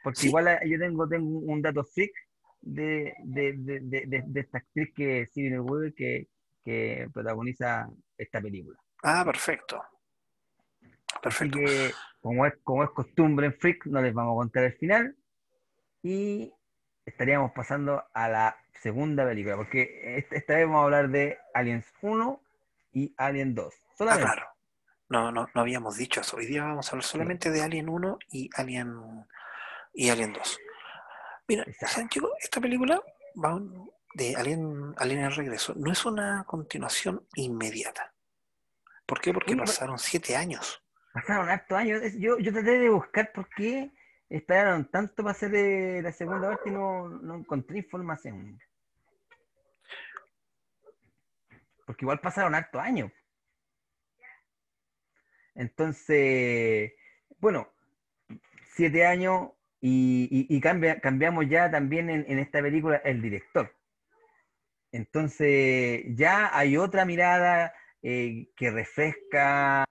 Porque Sí. igual ah, yo tengo, tengo un dato freak de, de, de, de, esta actriz que es Sigourney Weaver que, que protagoniza esta película. Ah, perfecto. Así Perfecto. que, como es, como es costumbre en Freak, no les vamos a contar el final. Y estaríamos pasando a la segunda película, porque esta, vez vamos a hablar de Aliens 1 y Alien 2. Ah, claro. No, no, no habíamos dicho eso. Hoy día vamos a hablar solamente de Alien 1 y Alien y Alien 2. Mira, Exacto. ¿saben, chicos? Esta película va un- de Alien, Alien el regreso. No es una continuación inmediata. ¿Por qué? Porque pasaron siete años. Pasaron hartos años. Yo, yo traté de buscar por qué esperaron tanto para hacer eh, la segunda parte y no, no encontré información. Porque igual pasaron hartos años. Entonces, bueno, siete años y, y- y cambia- cambiamos ya también en, en esta película el director. Entonces, ya hay otra mirada eh, que refresca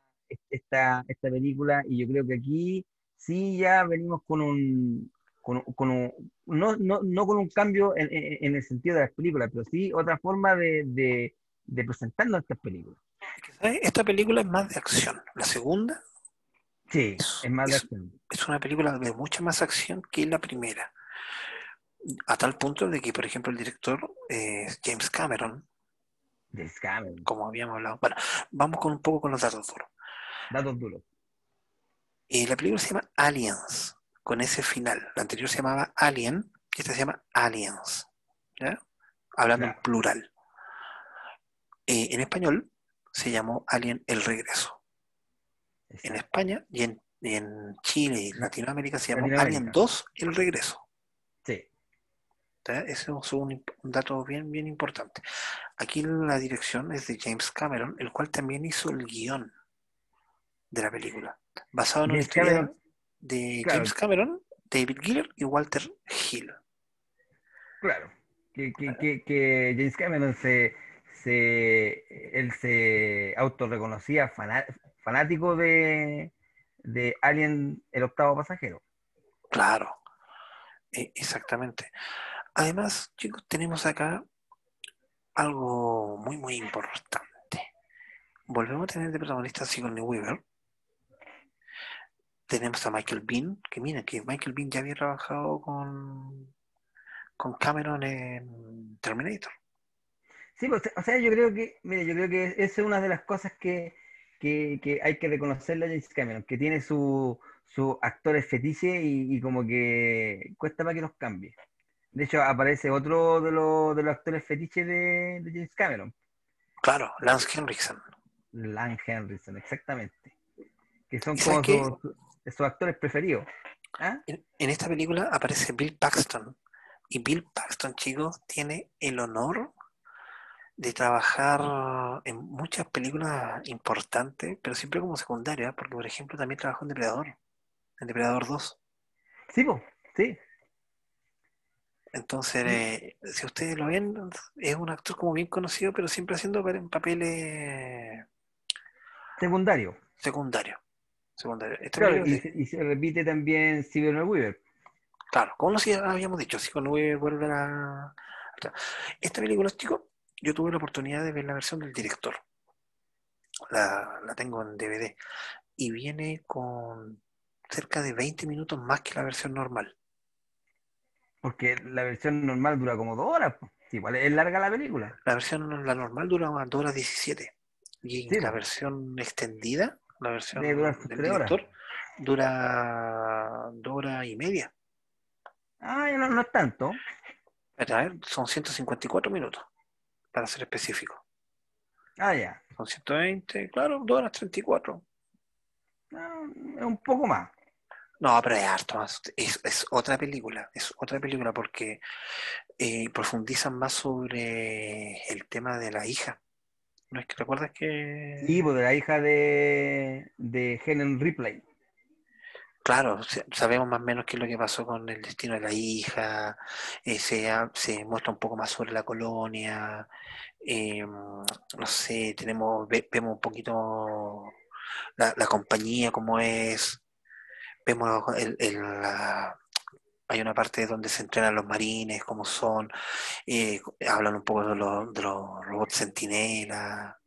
esta, esta película y yo creo que aquí sí ya venimos con un, con, con un- no, no, no con un cambio en, en- en el sentido de las películas, pero sí otra forma de, de, de presentarnos estas películas. Esta película es más de acción. La segunda Sí, es más de Es- acción. es una película de mucha más acción que la primera. A tal punto de que, por ejemplo, el director eh, James Cameron, James Cameron, como habíamos hablado. Bueno, vamos con un poco con los datos duros. datos duros. Eh, la película se llama Aliens, con ese final. La anterior se llamaba Alien, y esta se llama Aliens. ¿ya? Hablando en Claro. plural. Eh, en español se llamó Alien El Regreso. En. España y en, y en Chile y Latinoamérica se llamó Latinoamérica. Alien 2 El Regreso. Ese es un, dato bien, bien importante. Aquí la dirección es de James Cameron, el cual también hizo el guion de la película, basado en una historia de claro. James Cameron, David Giller y Walter Hill. claro. Que, que, que, que James Cameron se, se, él se autorreconocía fanático de, de Alien, el octavo pasajero. Claro, e- exactamente. Además, chicos, tenemos acá algo muy, muy importante. Volvemos a tener de protagonista a Sigourney Weaver. Tenemos a Michael Bean, que mira, que Michael Bean ya había trabajado con, con Cameron en Terminator. Sí, pues, o sea, yo creo que, mire, yo creo que esa es una de las cosas que, que, hay que reconocerle a James Cameron, que tiene su- sus actores fetiches y, y como que cuesta para que los cambie. De hecho, aparece otro de los, de los actores fetiches de, de James Cameron, Claro, Lance Henriksen. Lan Henriksen, exactamente. Que son ¿Y como sus, sus actores preferidos. ¿Ah? En, en esta película aparece Bill Paxton. Y Bill Paxton, chicos, tiene el honor de trabajar en muchas películas importantes, pero siempre como secundaria, porque por ejemplo también trabajó en Depredador, en Depredador 2. Sí, sí. Entonces, eh, si ustedes lo ven, es un actor como bien conocido, pero siempre haciendo pa- papeles Secundario. Esta Claro, película y, se- se- y se repite también Sigourney Weaver. Claro, como nos habíamos dicho, con Weaver vuelve a... Esta película, chicos, yo tuve la oportunidad de ver la versión del director. La, la tengo en DVD. Y viene con cerca de 20 minutos más que la versión normal. Porque la versión normal dura como dos horas. igual es larga la película. La versión la normal dura unas 2 horas 17. Y Sí, la versión extendida, la versión sus del horas. director, dura 2 horas y media. Ah, no, no es tanto. A ver, son 154 minutos, para ser específico. Ah, ya. Son 120, claro, 2 horas 34. Ah, es un poco más. No, pero es harto más. Es, es otra película, es otra película porque eh, profundizan más sobre el tema de la hija ¿No es que recuerdas que...? Sí, pues de la hija de, de Helen Ripley. Claro, sabemos más o menos qué es lo que pasó con el destino de la hija, eh, se, se, muestra un poco más sobre la colonia, eh, no sé, tenemos, vemos un poquito la, compañía como es, vemos el, hay una parte donde se entrenan los marines, cómo son, eh, hablan un poco de, los, de los robots sentinela,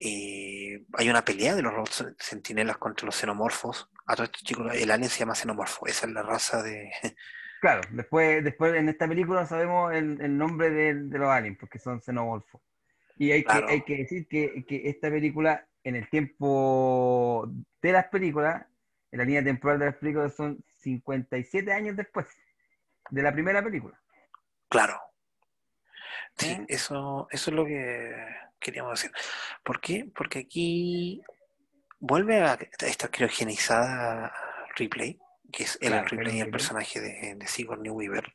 hay una pelea de los robots sentinelas contra los xenomorfos. A todos estos chicos, el alien se llama xenomorfo, esa es la raza de. Claro, después, después en esta película sabemos el, nombre de, los aliens, porque son xenomorfos. Y hay, que, hay que decir que, esta película, en el tiempo de las películas, en la línea temporal de las películas, son 57 años después de la primera película. Claro. Sí, ¿Eh? eso, eso es lo que queríamos decir. ¿Por qué? Porque aquí vuelve a esta criogenizada Ripley, que es el Ripley, el personaje de, de Sigourney Weaver,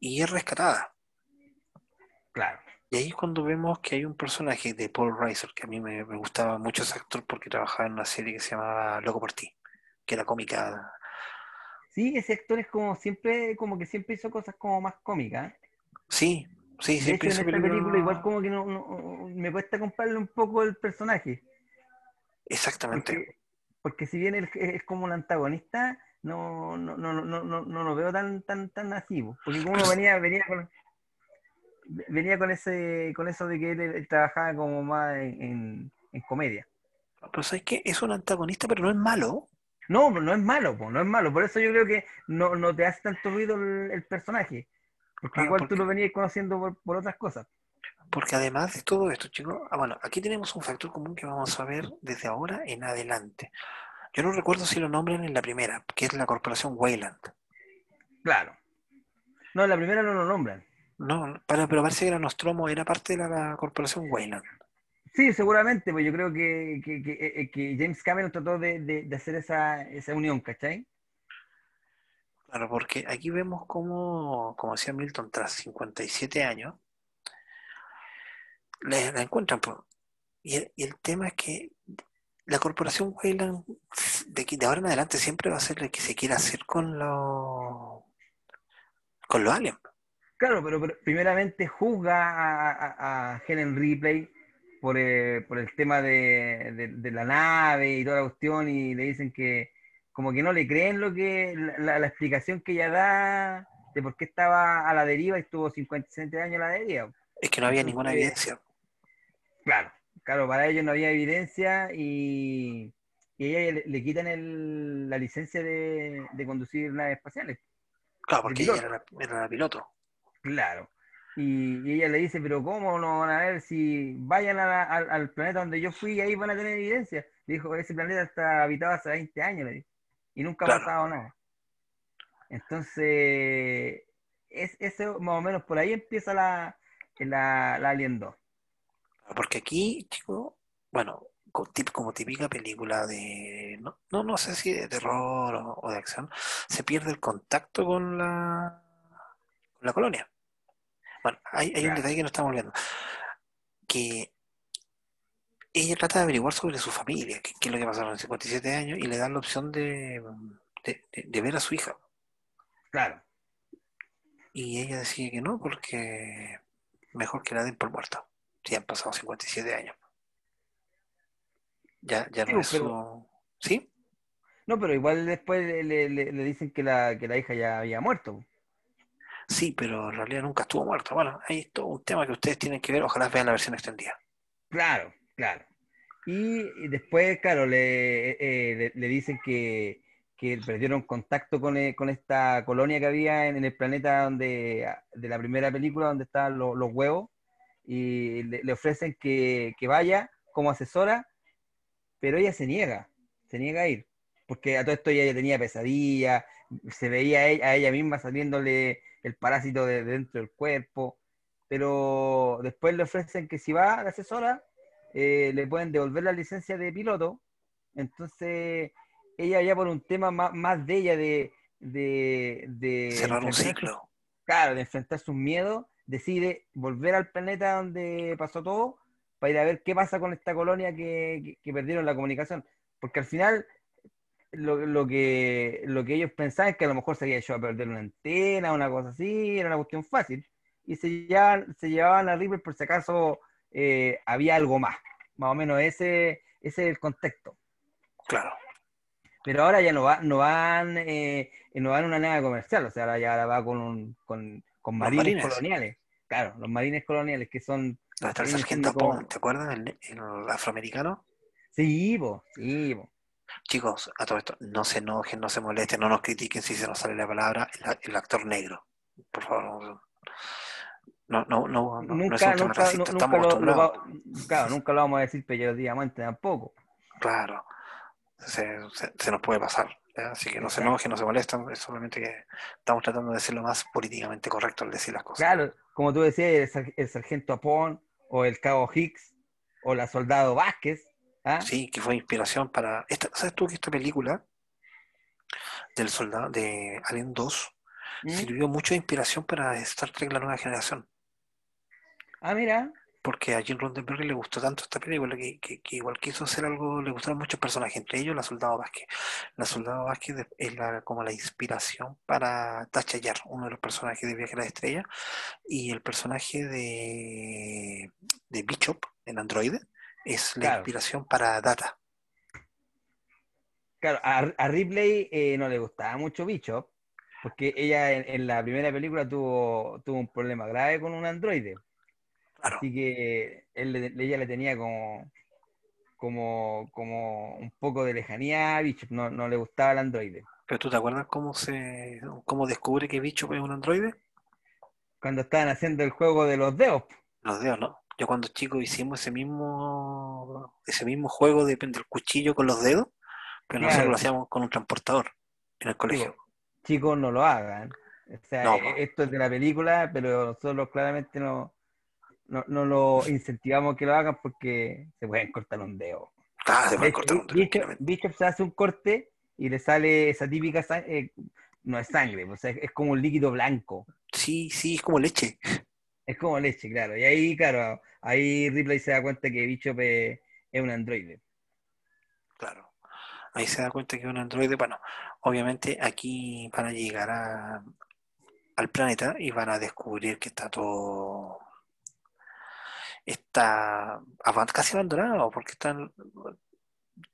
y es rescatada. Claro. Y ahí es cuando vemos que hay un personaje de Paul Reiser, que a mí me, gustaba mucho ese actor porque trabajaba en una serie que se llamaba Loco por ti, que era cómica. Sí, ese actor es como siempre, como que siempre hizo cosas como más cómicas. Sí, Sí, sí, en esta película, igual como que no, me cuesta comprarle un poco el personaje. Exactamente. Porque, si bien él es como un antagonista, no, no, no, no, no, no lo veo tan, tan, tan así. Porque como venía, venía con venía con ese, con eso de que él, trabajaba como más en, en, comedia. Pero sabes que es un antagonista, pero no es malo. No, no es malo, no es malo. Por eso yo creo que no, no te hace tanto ruido el personaje. Porque igual tú lo venías conociendo por, otras cosas. Porque además de todo esto, chicos, ah, bueno, aquí tenemos un factor común que vamos a ver desde ahora en adelante. Yo no recuerdo si lo nombran en la primera, que es la corporación Wayland. Claro. No, en la primera no lo nombran. No, pero, pero parece que la Nostromo era parte de la, corporación Wayland. Sí, seguramente, pues yo creo que, que, que, que James Cameron trató de, de, hacer esa, esa unión, ¿cachai? Claro, porque aquí vemos cómo, como decía Milton, tras 57 años, la, encuentran. Y, el, y, el, tema es que la corporación Wayland, de, de ahora en adelante, siempre va a ser lo que se quiera hacer con los con los aliens. Claro, pero, primeramente juzga a, Helen Ripley por, eh, por el tema de, de, la nave y toda la cuestión y le dicen que, como que no le creen lo que la, explicación que ella da de por qué estaba a la deriva y estuvo 57 años a la deriva. Es que no había ninguna evidencia. Claro, claro, para ellos no había evidencia y, y ella le, quitan la licencia de, conducir naves espaciales. Claro, porque ella era la, piloto. Claro. Y, ella le dice, pero ¿cómo no van a ver si vayan al planeta donde yo fui y ahí van a tener evidencia? Dijo, ese planeta está habitado hace 20 años, le dijo y nunca ha pasado nada. Entonces, es, eso más o menos por ahí empieza la, la, Alien 2. Porque aquí, chico, bueno, como típica película de, no, no, sé si de terror o, de acción, se pierde el contacto con la, con la colonia. Bueno, hay, hay un detalle que no estamos viendo. Que ella trata de averiguar sobre su familia, qué, es lo que pasaron en 57 años, y le dan la opción de, ver a su hija. Claro. Y ella decide que no, porque mejor que la den por muerta, si han pasado 57 años. Ya, ya no es su... ¿Sí? No, pero igual después le, dicen que la, que la hija ya había muerto. Sí, pero en realidad nunca estuvo muerta. Bueno, hay todo un tema que ustedes tienen que ver, ojalá vean la versión extendida. Claro, Claro. Y, después, claro, le, eh, le, dicen que, perdieron contacto con, eh, con, esta colonia que había en, el planeta donde de la primera película, donde están los, huevos, y le, ofrecen que, vaya como asesora, pero ella se niega, se niega a ir, porque a todo esto ella ya tenía pesadilla, se veía a ella, misma saliéndole el parásito de, dentro del cuerpo, pero después le ofrecen que si va a la asesora, eh, le pueden devolver la licencia de piloto. Entonces, ella ya por un tema más, de ella, de... de, Cerrar un ciclo. Claro, de enfrentar sus miedos, decide volver al planeta donde pasó todo para ir a ver qué pasa con esta colonia que, que, perdieron la comunicación. Porque al final lo, lo, que, lo que ellos pensaban es que a lo mejor se había hecho a perder una antena, una cosa así, era una cuestión fácil. Y se llevaban, se llevaban a River por si acaso eh, había algo más. Más o menos ese, ese es el contexto. Claro. Pero ahora ya no, va, no van eh, no van una nave comercial, o sea, ahora ya va con, con, con marines, coloniales. Claro, los marines coloniales que son... está el sargento ¿te acuerdas? El, afroamericano. Sí, sí, Chicos, a todo esto, no se enojen, no se molesten, no nos critiquen si se nos sale la palabra el, actor negro. Por favor. No, no, no, no, nunca, nunca, nunca lo, claro, nunca lo vamos a decir diamante tampoco. Claro, se, se, nos puede pasar. Así que no se enojen, no se molesten, es solamente que estamos tratando de ser lo más políticamente correcto al decir las cosas. Claro, como tú decías, el, sargento Apón, o el cabo Hicks, o la soldado Vázquez. ¿Ah? Sí, que fue inspiración para. Esta, ¿Sabes tú que esta película del soldado de Alien 2 ¿Mm? sirvió mucho de inspiración para Star Trek La Nueva Generación? Ah, mira porque a Jim Roddenberry le gustó tanto esta película que, que, igual quiso hacer algo, le gustaron muchos personajes, entre ellos la Soldado Vázquez. La Soldado Vázquez es la, como la inspiración para Tasha Yar, uno de los personajes de Viaje a la Estrella, y el personaje de, de Bishop, en Android, es la inspiración para Data. Claro, a, Ripley eh, no le gustaba mucho Bishop, porque ella en, en, la primera película tuvo, tuvo un problema grave con un androide. Así que ella le tenía como, como, como un poco de lejanía a Bishop, no, no le gustaba el androide. ¿Pero tú te acuerdas cómo se cómo descubre que Bishop es un androide? Cuando estaban haciendo el juego de los dedos. Los dedos, ¿no? Yo cuando chico hicimos ese mismo ese mismo juego de, del cuchillo con los dedos, pero nosotros lo hacíamos con un transportador en el colegio. Chicos, no lo hagan. O sea, e, esto es de la película, pero nosotros claramente no, no, no lo incentivamos que lo hagan porque se pueden cortar un dedo. Ah, se pueden cortar un dedo. Bishop, se hace un corte y le sale esa típica eh, no es sangre, o sea, es como un líquido blanco. Sí, sí, es como leche. Es como leche, claro. Y ahí, claro, ahí Ripley se da cuenta que Bishop es, un androide. Claro. Ahí se da cuenta que es un androide. Bueno, obviamente aquí van a llegar a, al planeta y van a descubrir que está todo está casi abandonado porque están,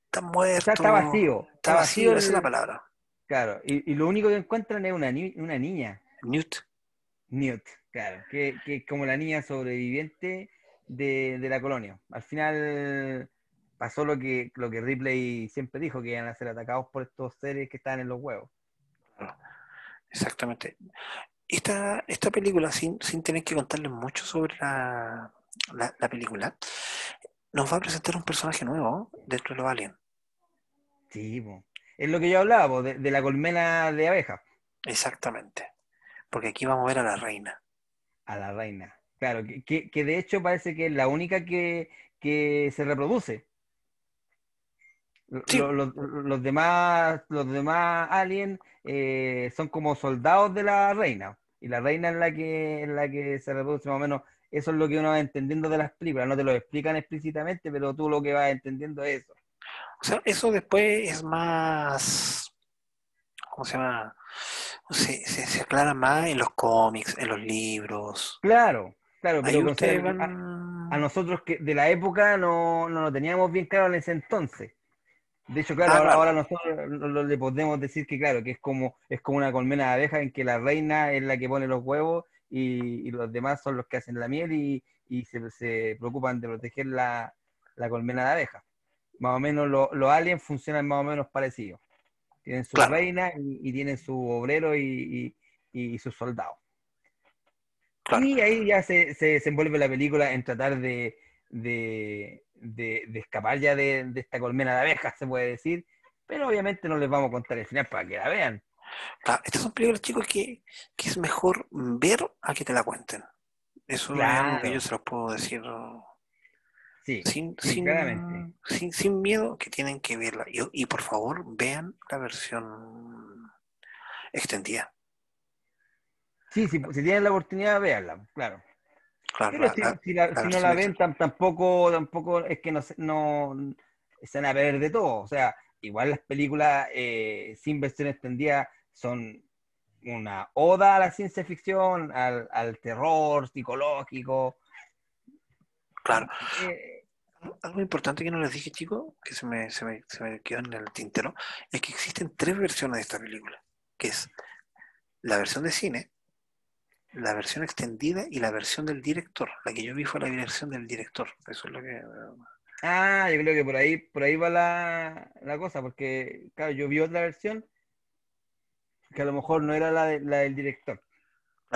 están muertos. está vacío. Está, vacío, esa es la palabra. Claro, y, lo único que encuentran es una, una niña. Newt. Newt, claro, que, es como la niña sobreviviente de, la colonia. Al final pasó lo que, lo que Ripley siempre dijo, que iban a ser atacados por estos seres que estaban en los huevos. Exactamente. Esta, esta película, sin, sin tener que contarles mucho sobre la, la, película, nos va a presentar un personaje nuevo dentro de los aliens. Sí, es lo que yo hablaba, de, la colmena de abejas. Exactamente, porque aquí vamos a ver a la reina. A la reina, claro, que, de hecho parece que es la única que, se reproduce. Los, demás, los demás aliens eh, son como soldados de la reina. Y la reina es la que, es la que se reproduce más o menos eso es lo que uno va entendiendo de las películas. No te lo explican explícitamente, pero tú lo que vas entendiendo es eso. O sea, eso después es más. ¿Cómo se llama? Se, se, aclara más en los cómics, en los libros. Claro, claro, pero a, nosotros que de la época no, no lo teníamos bien claro en ese entonces. De hecho, claro, ah, ahora, nosotros le podemos decir que, claro, que es como, es como una colmena de abejas en que la reina es la que pone los huevos y, los demás son los que hacen la miel y, se, preocupan de proteger la, colmena de abejas. Más o menos los aliens funcionan más o menos parecidos. Tienen su reina y, tienen su obrero y, sus soldados. Y ahí ya se, se desenvuelve la película en tratar de, de, escapar ya de, de, esta colmena de abejas, se puede decir. Pero obviamente no les vamos a contar el final para que la vean. estas son películas, chicos, que, es mejor ver a que te la cuenten. Eso es algo que yo se los puedo decir sin, sin, sin, miedo, que tienen que verla. Y, y, por favor, vean la versión extendida. Sí, si tienen la oportunidad, véanla, claro. Claro, Pero la- si, la- si la- la si no la ven, tam- tampoco, tampoco es que no, no se van a ver de todo. O sea, igual las películas eh, sin versión extendida son una oda a la ciencia ficción, al, al terror psicológico. Claro. Eh, Algo importante que no les dije, chicos, que se me, se, me, quedó en el tintero, es que existen tres versiones de esta película, que es la versión de cine, la versión extendida y la versión del director. La que yo vi fue la versión del director. Eso es lo que... ah, yo creo que por ahí, por ahí va la, la cosa, porque claro, yo vi otra versión que a lo mejor no era la, de- la del director.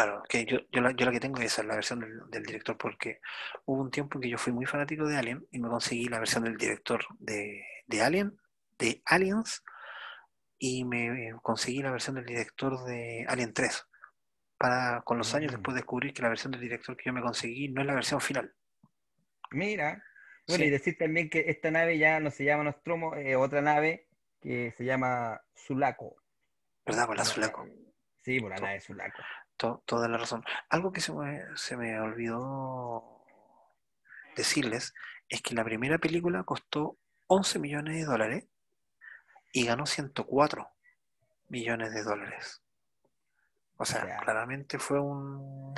Claro, que yo, yo, la, yo la que tengo esa es la versión del, del director, porque hubo un tiempo en que yo fui muy fanático de Alien y me conseguí la versión del director de, de Alien, de Aliens, y me conseguí la versión del director de Alien 3. Para con los años Mm. después descubrir que la versión del director que yo me conseguí no es la versión final. Mira, bueno, Sí. y decir también que esta nave ya no se llama Nostromo, es otra nave que se llama Sulaco. ¿Verdad? Por la La- Sulaco. Sí, por la To- nave Sulaco. To- toda la razón. Algo que se me, se me olvidó decirles es que la primera película costó 11 millones de dólares y ganó 104 millones de dólares. O sea, claramente fue un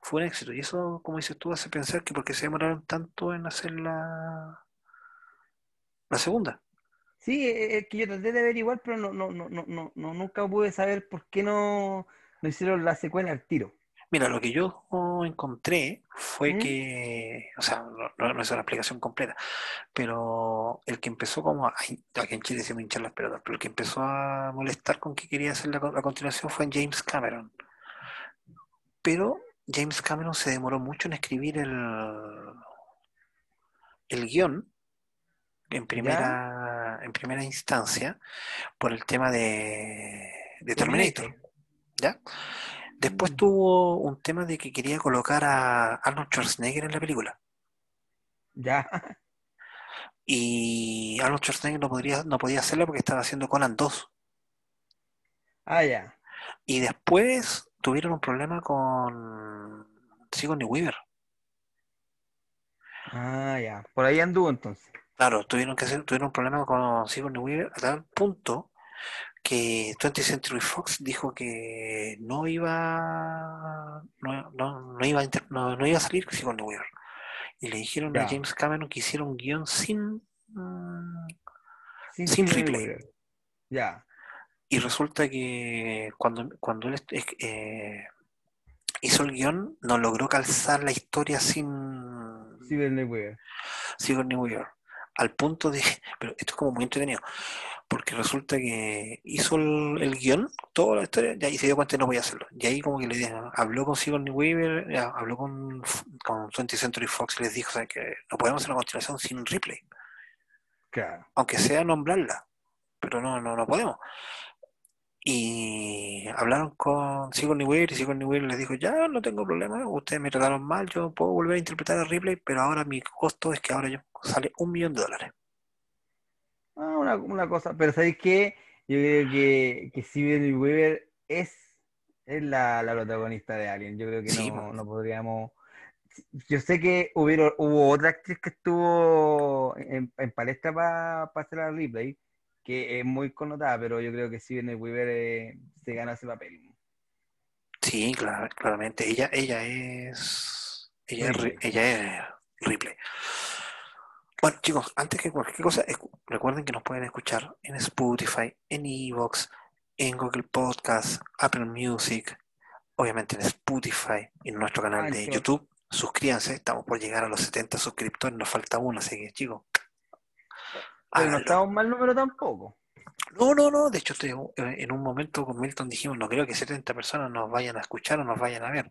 fue un éxito. Y eso, como dices tú, hace pensar que porque se demoraron tanto en hacer la, la segunda. Sí, es que yo traté de averiguar, pero no, no, no, no, no- nunca pude saber por qué no, no hicieron la secuela al tiro. Mira, lo que yo encontré fue que, o sea, no, no- es una explicación completa, pero el que empezó como, a, ay, aquí en Chile se me hinchan las pelotas, pero el que empezó a molestar con que quería hacer la, co- la continuación fue James Cameron. Pero James Cameron se demoró mucho en escribir el, el guion en primera, en primera instancia por el tema de, de Terminator. ¿Ya? Después Mm. tuvo un tema de que quería colocar a Arnold Schwarzenegger en la película. Ya, Y Arnold Schwarzenegger no, podría, no podía hacerlo porque estaba haciendo Conan 2. ah, ya. Y después tuvieron un problema con Sigourney Weaver. Ah, ya. Por ahí anduvo entonces. Claro, tuvieron que hacer, tuvieron un problema con Sigourney Weaver a tal punto que 20th Century Fox dijo que no iba no, no, no iba a inter- no, no iba a salir Sigourney Weaver. Y le dijeron a. James Cameron que hiciera un guion sin mm, Sin Sin. Weaver. Ya. Y resulta que cuando, cuando él eh, hizo el guion, no logró calzar la historia sin Sigourney Weaver. Sigourney Weaver. Al punto de. Pero esto es como muy entretenido. Porque resulta que hizo el, el guion, toda la historia, y ahí se dio cuenta que no podía hacerlo. Y ahí como que le dijo- habló con Sigourney Weaver, habló con, con 20th Century Fox y les dijo, "¿Saben que no podemos hacer una continuación sin Ripley. Claro. aunque sea nombrarla, pero no, no, no podemos. Y hablaron con Sigourney Weaver y Sigourney Weaver les dijo, ya no tengo problema, ustedes me trataron mal, yo puedo volver a interpretar a Ripley, pero ahora mi costo es que ahora yo sale un millón de dólares. Ah, una, una cosa, pero ¿sabéis qué? Yo creo que, que Sigourney Weaver es, es la, la protagonista de Alien. Yo creo que Sí, no, no podríamos. Yo sé que hubieron, hubo otra actriz que estuvo en, en palestra para hacer la replay, que es muy connotada, pero yo creo que Sigourney Weaver eh, se gana ese papel. Sí, clara- claramente, ella, ella es, ella es, ella es Ripley. Bueno, chicos, antes que cualquier cosa, recuerden que nos pueden escuchar en Spotify, en Evox, en Google Podcast, Apple Music, obviamente en Spotify, en nuestro canal de. YouTube. Suscríbanse, estamos por llegar a los 70 suscriptores, nos falta uno, así que chicos, Pero no háganlo. estamos mal número tampoco. No, no, no, de hecho estoy- en un momento con Milton dijimos, no creo que 70 personas nos vayan a escuchar o nos vayan a ver.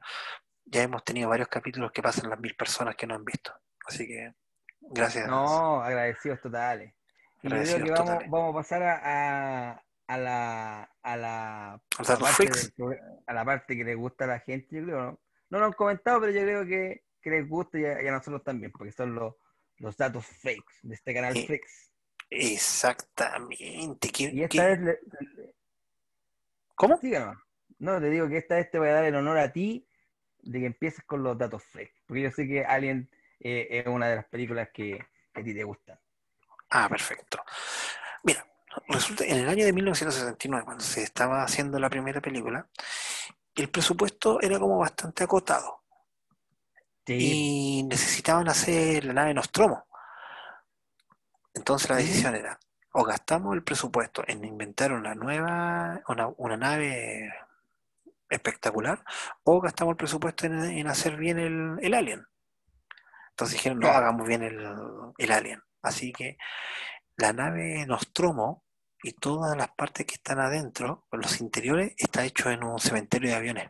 Ya hemos tenido varios capítulos que pasan las mil personas que no han visto. Así que, gracias. No, agradecidos totales. Y yo creo Agradecidos que vamos, totales. vamos a pasar a, a, a la, a la Al Dato parte del a la parte que les gusta a la gente, yo creo. No, no lo han comentado, pero yo creo que, que les gusta y a, y a nosotros también, porque son los, los datos fakes de este canal Sí. Freaks. Exactamente. ¿Qué- Y esta qué- vez, le- ¿Cómo? síganos. No, te digo que esta vez te voy a dar el honor a ti de que empieces con los datos freak, porque yo sé que Alien eh, es una de las películas que, que a ti te gustan. Ah, perfecto. Mira, resulta en el año de 1969, cuando se estaba haciendo la primera película, el presupuesto era como bastante acotado Sí, y necesitaban hacer la nave Nostromo. Entonces la decisión era, o gastamos el presupuesto en inventar una nueva, una, una nave espectacular, o gastamos el presupuesto en, en hacer bien el, el Alien. Entonces dijeron, no, hagamos bien el, el Alien. Así que la nave Nostromo y todas las partes que están adentro, los interiores, está hecho en un cementerio de aviones.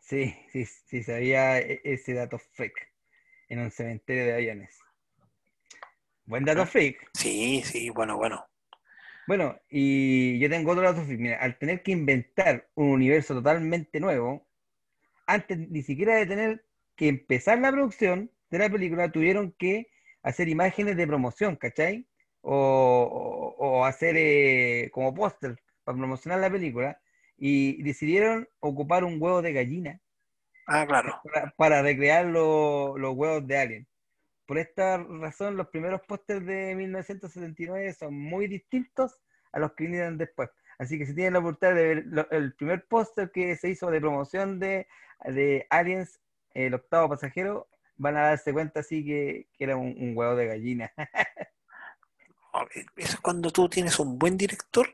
Sí, sí, sí, sabía e- ese dato freak en un cementerio de aviones. Buen dato freak. Sí, sí, bueno, bueno. Bueno, y yo tengo otro dato freak. Mira, al tener que inventar un universo totalmente nuevo, antes ni siquiera de tener que empezar la producción de la película, tuvieron que hacer imágenes de promoción, ¿cachai? O, o- o hacer eh, como póster para promocionar la película. Y decidieron ocupar un huevo de gallina Ah, claro. para, para recrear lo- los huevos de Alien. Por esta razón, los primeros pósters de 1979 son muy distintos a los que vinieron después. Así que si tienen la oportunidad de ver lo- el primer póster que se hizo de promoción de, de Aliens, el octavo pasajero, van a darse cuenta así que, que era un, un huevo de gallina. Oh, eh, Eso es cuando tú tienes un buen director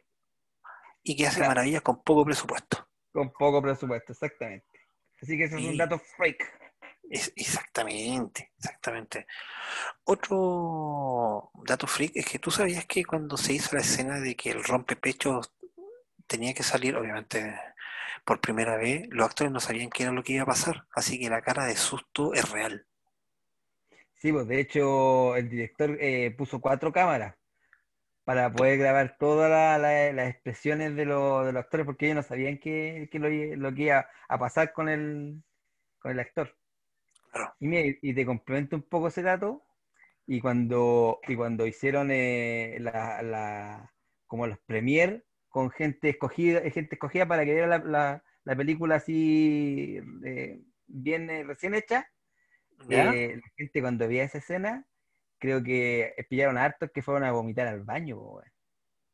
y que hace Claro. maravillas con poco presupuesto. Con poco presupuesto, exactamente. Así que eso es un dato freak. Es, exactamente, exactamente. Otro dato freak es que tú sabías que cuando se hizo la escena de que el rompepechos tenía que salir, obviamente por primera vez, los actores no sabían qué era lo que iba a pasar, así que la cara de susto es real. Sí, pues de hecho el director eh, puso cuatro cámaras para poder grabar todas la- la- las expresiones de, los de los actores porque ellos no sabían qué, qué lo, lo que iba a pasar con el, con el actor. Claro. Y, mira, y te complemento un poco ese dato, y cuando, y cuando hicieron eh, la, la- como los premier con gente escogida, gente escogida para que viera la, la- la película así eh, bien eh, recién hecha, ¿Ya? eh, la gente cuando veía esa escena, creo que pillaron a hartos que fueron a vomitar al baño,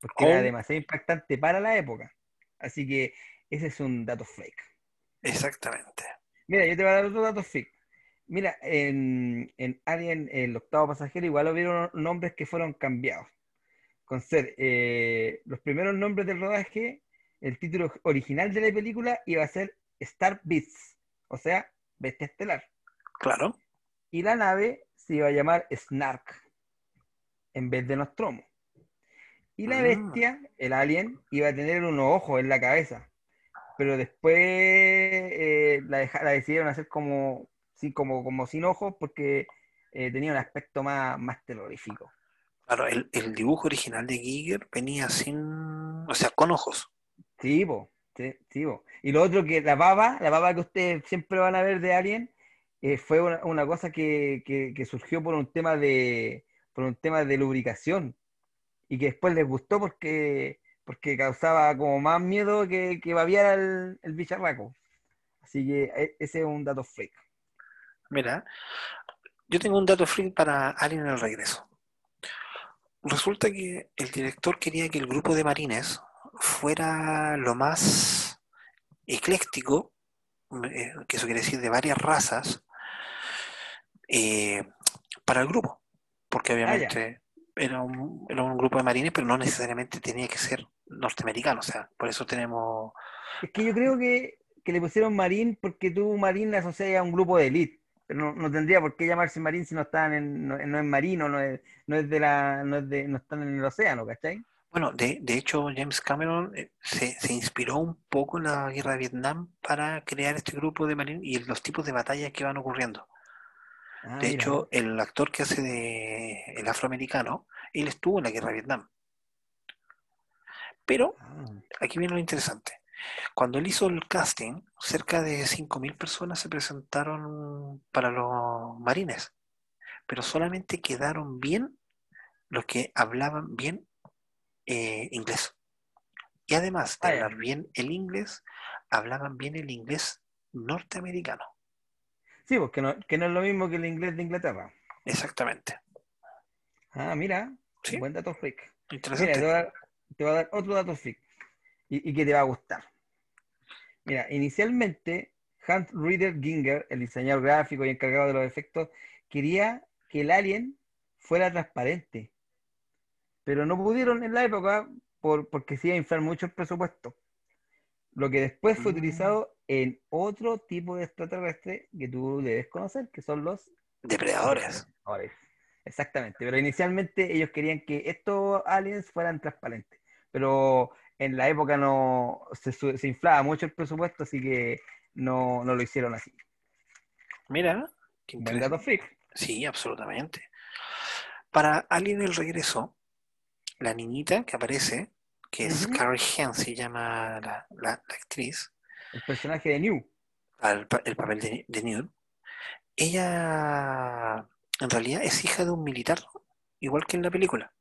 porque era Oh. demasiado impactante para la época. Así que ese es un dato fake. Exactamente. Mira, yo te voy a dar otro dato fake. Mira, en, en Alien, el octavo pasajero, igual hubieron nombres que fueron cambiados. Con ser eh, los primeros nombres del rodaje, el título original de la película iba a ser Star Beasts, o sea, Bestia Estelar. Claro. Y la nave se iba a llamar Snark, en vez de Nostromo. Y la Ah. bestia, el alien, iba a tener unos ojos en la cabeza. Pero después eh, la, deja- la decidieron hacer como, sí, como, como sin ojos porque eh, tenía un aspecto más, más terrorífico. Claro, el, el dibujo original de Giger venía sin, o sea, con ojos. Sí, po, sí, sí, po. Y lo otro que la baba, la baba que ustedes siempre van a ver de Alien, eh, fue una, una cosa que, que- que surgió por un tema de, por un tema de lubricación y que después les gustó porque, porque causaba como más miedo que, que babiara el, el bicharraco. Así que e- ese es un dato freak. Mira, yo tengo un dato freak para Alien el regreso. Resulta que el director quería que el grupo de marines fuera lo más ecléctico, eh, que eso quiere decir de varias razas, eh, para el grupo. Porque Ah, obviamente era, un, era un grupo de marines, pero no necesariamente tenía que ser norteamericano. O sea, por eso tenemos... Es que yo creo que, que le pusieron Marín porque tú Marín le asocias a un grupo de élite. Pero no, no tendría por qué llamarse Marín si no están en, no, no es marino, no es, no es de la, no es de, no están en el océano, ¿cachai? Bueno, de, de hecho James Cameron eh, se, se inspiró un poco en la guerra de Vietnam para crear este grupo de marines y los tipos de batallas que van ocurriendo. Ah, De mira. hecho, el actor que hace de el afroamericano, él estuvo en la guerra de Vietnam. Pero Ah, aquí viene lo interesante. Cuando él hizo el casting, cerca de 5.000 personas se presentaron para los marines, pero solamente quedaron bien los que hablaban bien eh, inglés. Y además de hablar bien el inglés, hablaban bien el inglés norteamericano. Sí, porque no, que no es lo mismo que el inglés de Inglaterra. Exactamente. Ah, mira, Sí. buen dato freak. Mira, te voy a dar, te voy a dar otro dato freak y, y que te va a gustar. Mira, inicialmente Hans Rieder Ginger, el diseñador gráfico y encargado de los efectos, quería que el alien fuera transparente, pero no pudieron en la época por, porque se iba a inflar mucho el presupuesto. Lo que después fue Mm. utilizado en otro tipo de extraterrestre que tú debes conocer, que son los Depredadores. Depredadores. Exactamente, pero inicialmente ellos querían que estos aliens fueran transparentes, pero en la época no se, inflaba mucho el presupuesto, así que no, no lo hicieron así. Mira, Buen dato freak. Sí, absolutamente. Para Alien el regreso, la niñita que aparece, que es. Carrie Henn, se llama la, la- la actriz, El personaje de New. el papel de, de Newt, ella en realidad es hija de un militar, igual que en la película.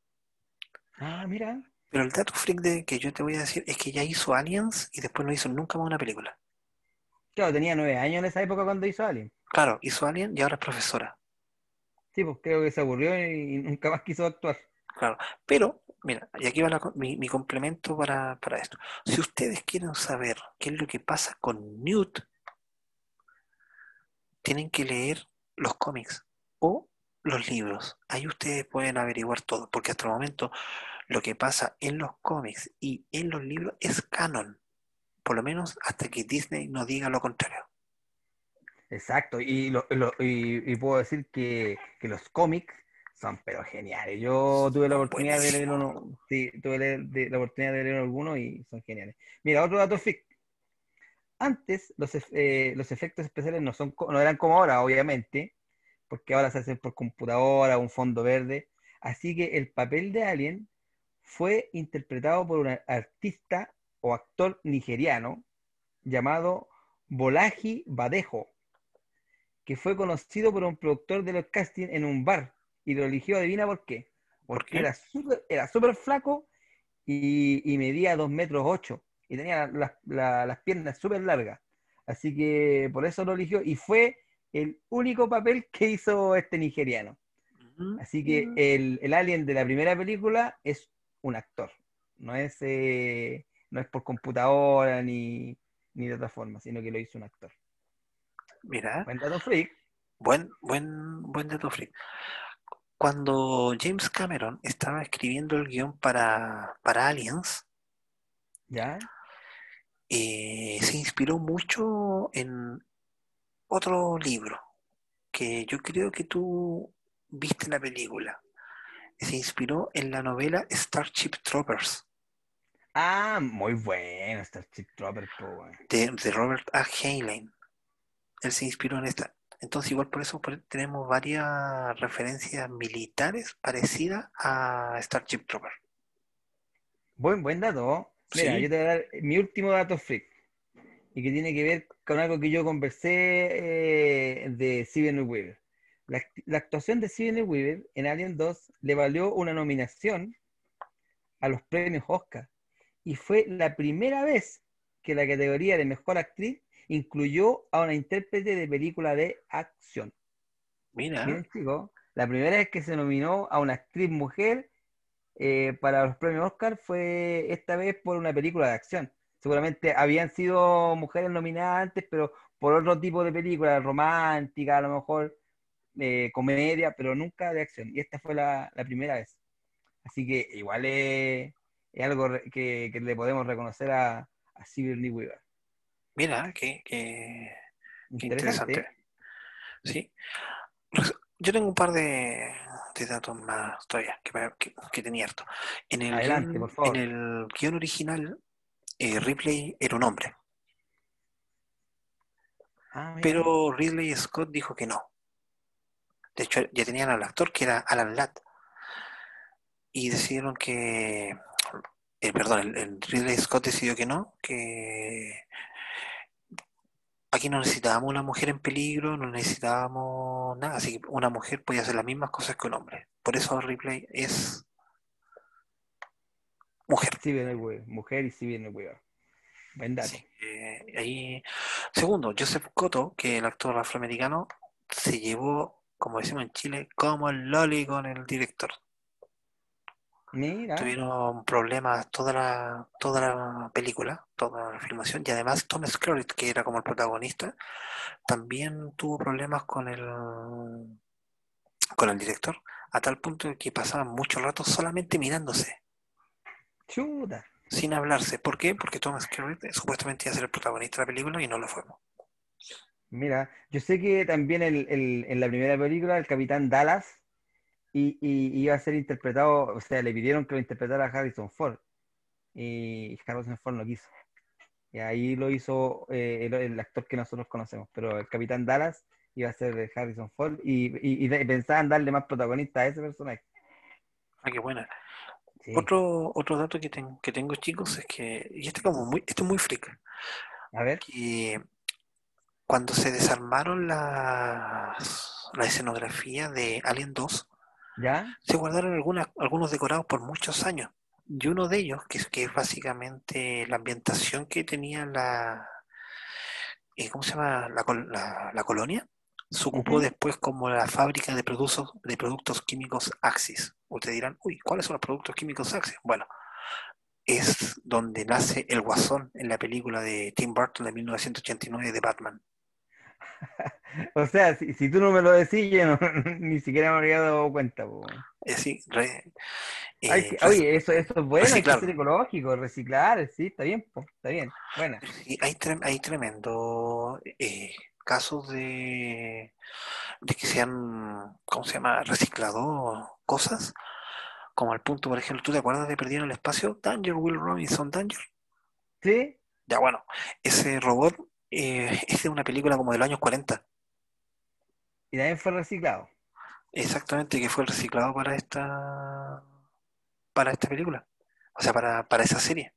Ah, mira. Pero el dato freak de, que yo te voy a decir es que ella hizo Aliens y después no hizo nunca más una película. Claro, tenía nueve años en esa época cuando hizo Alien. Claro, hizo Alien y ahora es profesora. Sí, pues creo que se aburrió y, y nunca más quiso actuar. Claro, pero, mira, y aquí va la mi, mi complemento para, para esto. Si ustedes quieren saber qué es lo que pasa con Newt, tienen que leer los cómics o los libros. Ahí ustedes pueden averiguar todo, porque hasta el momento lo que pasa en los cómics y en los libros es canon, por lo menos hasta que Disney nos diga lo contrario. Exacto, y, lo- lo- y, y puedo decir que, que los cómics son pero geniales. Yo tuve la oportunidad de leer uno, sí, tuve de- la oportunidad de leer algunos y son geniales. Mira, otro dato freak. Antes los, eh, los efectos especiales no, son, no eran como ahora, obviamente, porque ahora se hacen por computadora, un fondo verde. Así que el papel de Alien fue interpretado por un artista o actor nigeriano llamado Bolaji Badejo, que fue conocido por un productor de los castings en un bar y lo eligió, adivina por qué. ¿Por Porque qué? era súper era súper flaco y, y medía 2 metros 8 y tenía las, la- las piernas súper largas. Así que por eso lo eligió y fue el único papel que hizo este nigeriano. Así que Mm. el, el alien de la primera película es un actor, no es, eh, no es por computadora ni, ni de otra forma, sino que lo hizo un actor. Mira, Buen dato freak. buen, buen, buen dato freak. Cuando James Cameron estaba escribiendo el guion para, para Aliens, ¿Ya? eh, se inspiró mucho en otro libro que yo creo que tú viste la película. Se inspiró en la novela Starship Troopers Ah, muy bueno Starship Trooper, po, weón. de, de Robert A. Heinlein. Él se inspiró en esta. Entonces, igual por eso tenemos varias referencias militares parecidas a Starship Trooper. Buen, buen dato. Mira, Sí. yo te voy a dar mi último dato freak. Y que tiene que ver con algo que yo conversé eh, de Steven Weaver. La, act- la actuación de Steven Weaver en Alien 2 le valió una nominación a los premios Oscar. Y fue la primera vez que la categoría de mejor actriz incluyó a una intérprete de película de acción. Mira, la primera vez que se nominó a una actriz mujer eh, para los premios Oscar fue esta vez por una película de acción. Seguramente habían sido mujeres nominadas antes, pero por otro tipo de película, romántica, a lo mejor eh, comedia, pero nunca de acción. Y esta fue la, la primera vez. Así que igual es, es algo que, que le podemos reconocer a, a Sigourney Weaver. mira, qué, qué- qué Interesante. interesante. Sí. Res- Yo tengo un par de, de datos más todavía que, que- que tenía harto. En el, Adelante, guion, por favor. en el guion original, eh, Ripley era un hombre, Ah, pero Ridley Scott dijo que no. De hecho, ya tenían al actor que era Alan Ladd. Y decidieron que. eh, perdón, el, el Ridley Scott decidió que no, que aquí no necesitábamos una mujer en peligro, no necesitábamos nada, así que una mujer podía hacer las mismas cosas que un hombre. Por eso Ripley es mujer. Sigourney Weaver, mujer y Sigourney Weaver. buen dato. Eh, ahí, segundo, Joseph Cotto, que el actor afroamericano, se llevó, como decimos en Chile, como el loli con el director. Mira, Tuvieron problemas toda la, toda la película, toda la filmación, y además Tom Skerritt, que era como el protagonista, también tuvo problemas con el, con el director, a tal punto que pasaban mucho rato solamente mirándose, chuta. sin hablarse. ¿Por qué? Porque Tom Skerritt eh, supuestamente iba a ser el protagonista de la película y no lo fue. Mira, yo sé que también el- el- en la primera película el capitán Dallas y, y- iba a ser interpretado, o sea, le pidieron que lo interpretara Harrison Ford y Harrison Ford no quiso. Y ahí lo hizo eh, el, el actor que nosotros conocemos, pero el capitán Dallas iba a ser Harrison Ford y, y- pensaban darle más protagonista a ese personaje. Ah, qué buena. Sí. Otro, otro dato que, ten- que tengo, chicos, es que, y este como muy, este es muy freak, A ver, que cuando se desarmaron las, la escenografía de Alien 2, ¿ya? se guardaron algunas, algunos decorados por muchos años. Y uno de ellos, que es, que es básicamente la ambientación que tenía la, eh, ¿cómo se llama? La, la- la colonia, se ocupó después como la fábrica de productos, de productos químicos Axis. Ustedes dirán, uy, ¿cuáles son los productos químicos Axis? Bueno, es donde nace el Guasón en la película de Tim Burton de 1989 de Batman. O sea, si, si tú no me lo decís, yo no- ni siquiera me habría dado cuenta. po. Es decir, re- eh, rec- oye, eso, eso es bueno, hay que reciclarlo. ser ecológico, reciclar, sí, está bien, po, está bien, buena. Sí, hay, trem- hay tremendo eh, casos de, de que se han, ¿cómo se llama?, reciclado cosas, como al punto, por ejemplo, ¿tú te acuerdas de Perdido en el Espacio? Danger, Will Robinson, Danger. ¿Sí? Ya bueno, ese robot eh, es de una película como de los años 40, Y también fue reciclado. exactamente, que fue reciclado para esta, para esta película, o sea, para, para esa serie.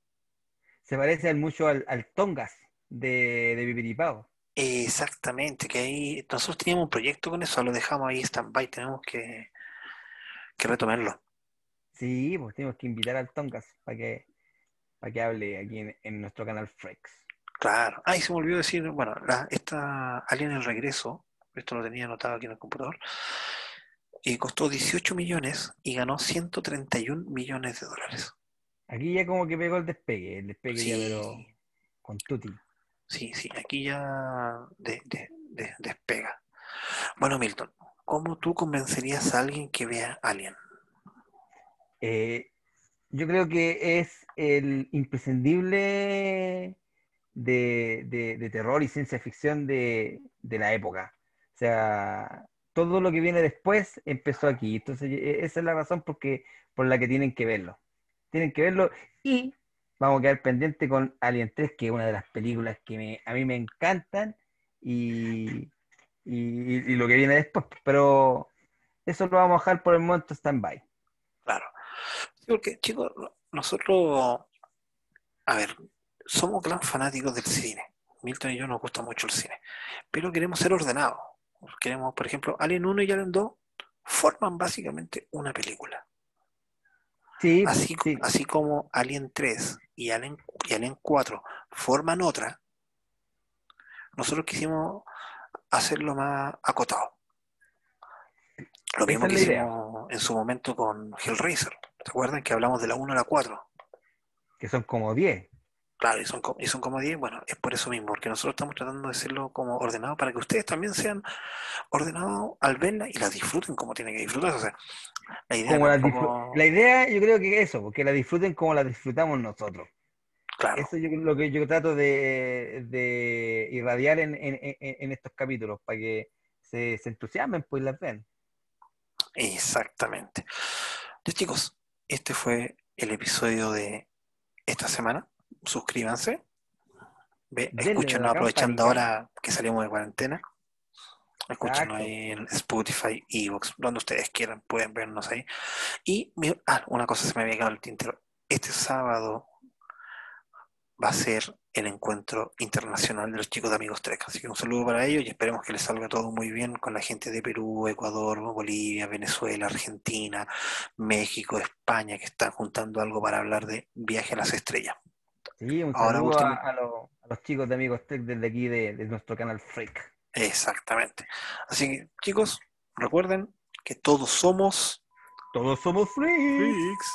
Se parece mucho al, al Tongas de, de Pipiripao. Exactamente, que ahí nosotros teníamos un proyecto con eso, lo dejamos ahí stand-by, tenemos que, que retomarlo. Sí, pues tenemos que invitar al Tongas para que, para que hable aquí en, en nuestro canal Frex. Claro. Ah, y se me olvidó decir, bueno, la, esta Alien el Regreso, esto lo tenía anotado aquí en el computador, y costó 18 millones y ganó 131 millones de dólares. Aquí ya como que pegó el despegue, el despegue ya Sí. pero con Tutti. Sí, sí, aquí ya de- de- de- despega. Bueno, Milton, ¿cómo tú convencerías a alguien que vea Alien? Eh, yo creo que es el imprescindible de, de- terror y ciencia ficción de, de la época. O sea, todo lo que viene después empezó aquí. Entonces, e- esa es la razón porque, por la que tienen que verlo. Tienen que verlo y vamos a quedar pendiente con Alien 3, que es una de las películas que me- a mí me encantan y, y, lo que viene después. Pero eso lo vamos a dejar por el momento stand-by. Claro. Porque, chicos, nosotros, a ver, somos gran fanáticos del cine. Milton y yo nos gusta mucho el cine, pero queremos ser ordenados. Queremos, por ejemplo, Alien 1 y Alien 2 forman básicamente una película. Sí, Así, sí. así como Alien 3 y Alien, y Alien 4 forman otra, nosotros quisimos hacerlo más acotado. Lo mismo que hicimos en su momento con Hellraiser. ¿Te acuerdan que hablamos de la 1 a la 4? que son como 10. Claro, y son, y son como 10, bueno, es por eso mismo, porque nosotros estamos tratando de hacerlo como ordenado para que ustedes también sean ordenados al verla y la disfruten como tienen que disfrutar. O sea, la idea Como la, idea, yo creo que eso, porque la disfruten como la disfrutamos nosotros. claro, Eso es lo que yo trato de, de irradiar en, en- estos capítulos, para que se, se entusiasmen, pues y las ven. exactamente. Ya chicos, este fue el episodio de esta semana. Suscríbanse. Ve, escúchenos aprovechando ahora que salimos de cuarentena. Escúchenos ahí en Spotify, Evox, donde ustedes quieran, pueden vernos ahí. Y ah, una cosa se me había quedado el tintero. Este sábado va a ser el encuentro internacional de los chicos de Amigos Trek. Así que un saludo para ellos y esperemos que les salga todo muy bien con la gente de Perú, Ecuador, Bolivia, Venezuela, Argentina, México, España, que están juntando algo para hablar de viaje a las estrellas. Sí, un Ahora, saludo a, los, chicos de Amigos Tech desde aquí de, nuestro canal Freak. Exactamente. Así que, chicos, recuerden que todos somos. Todos somos freaks.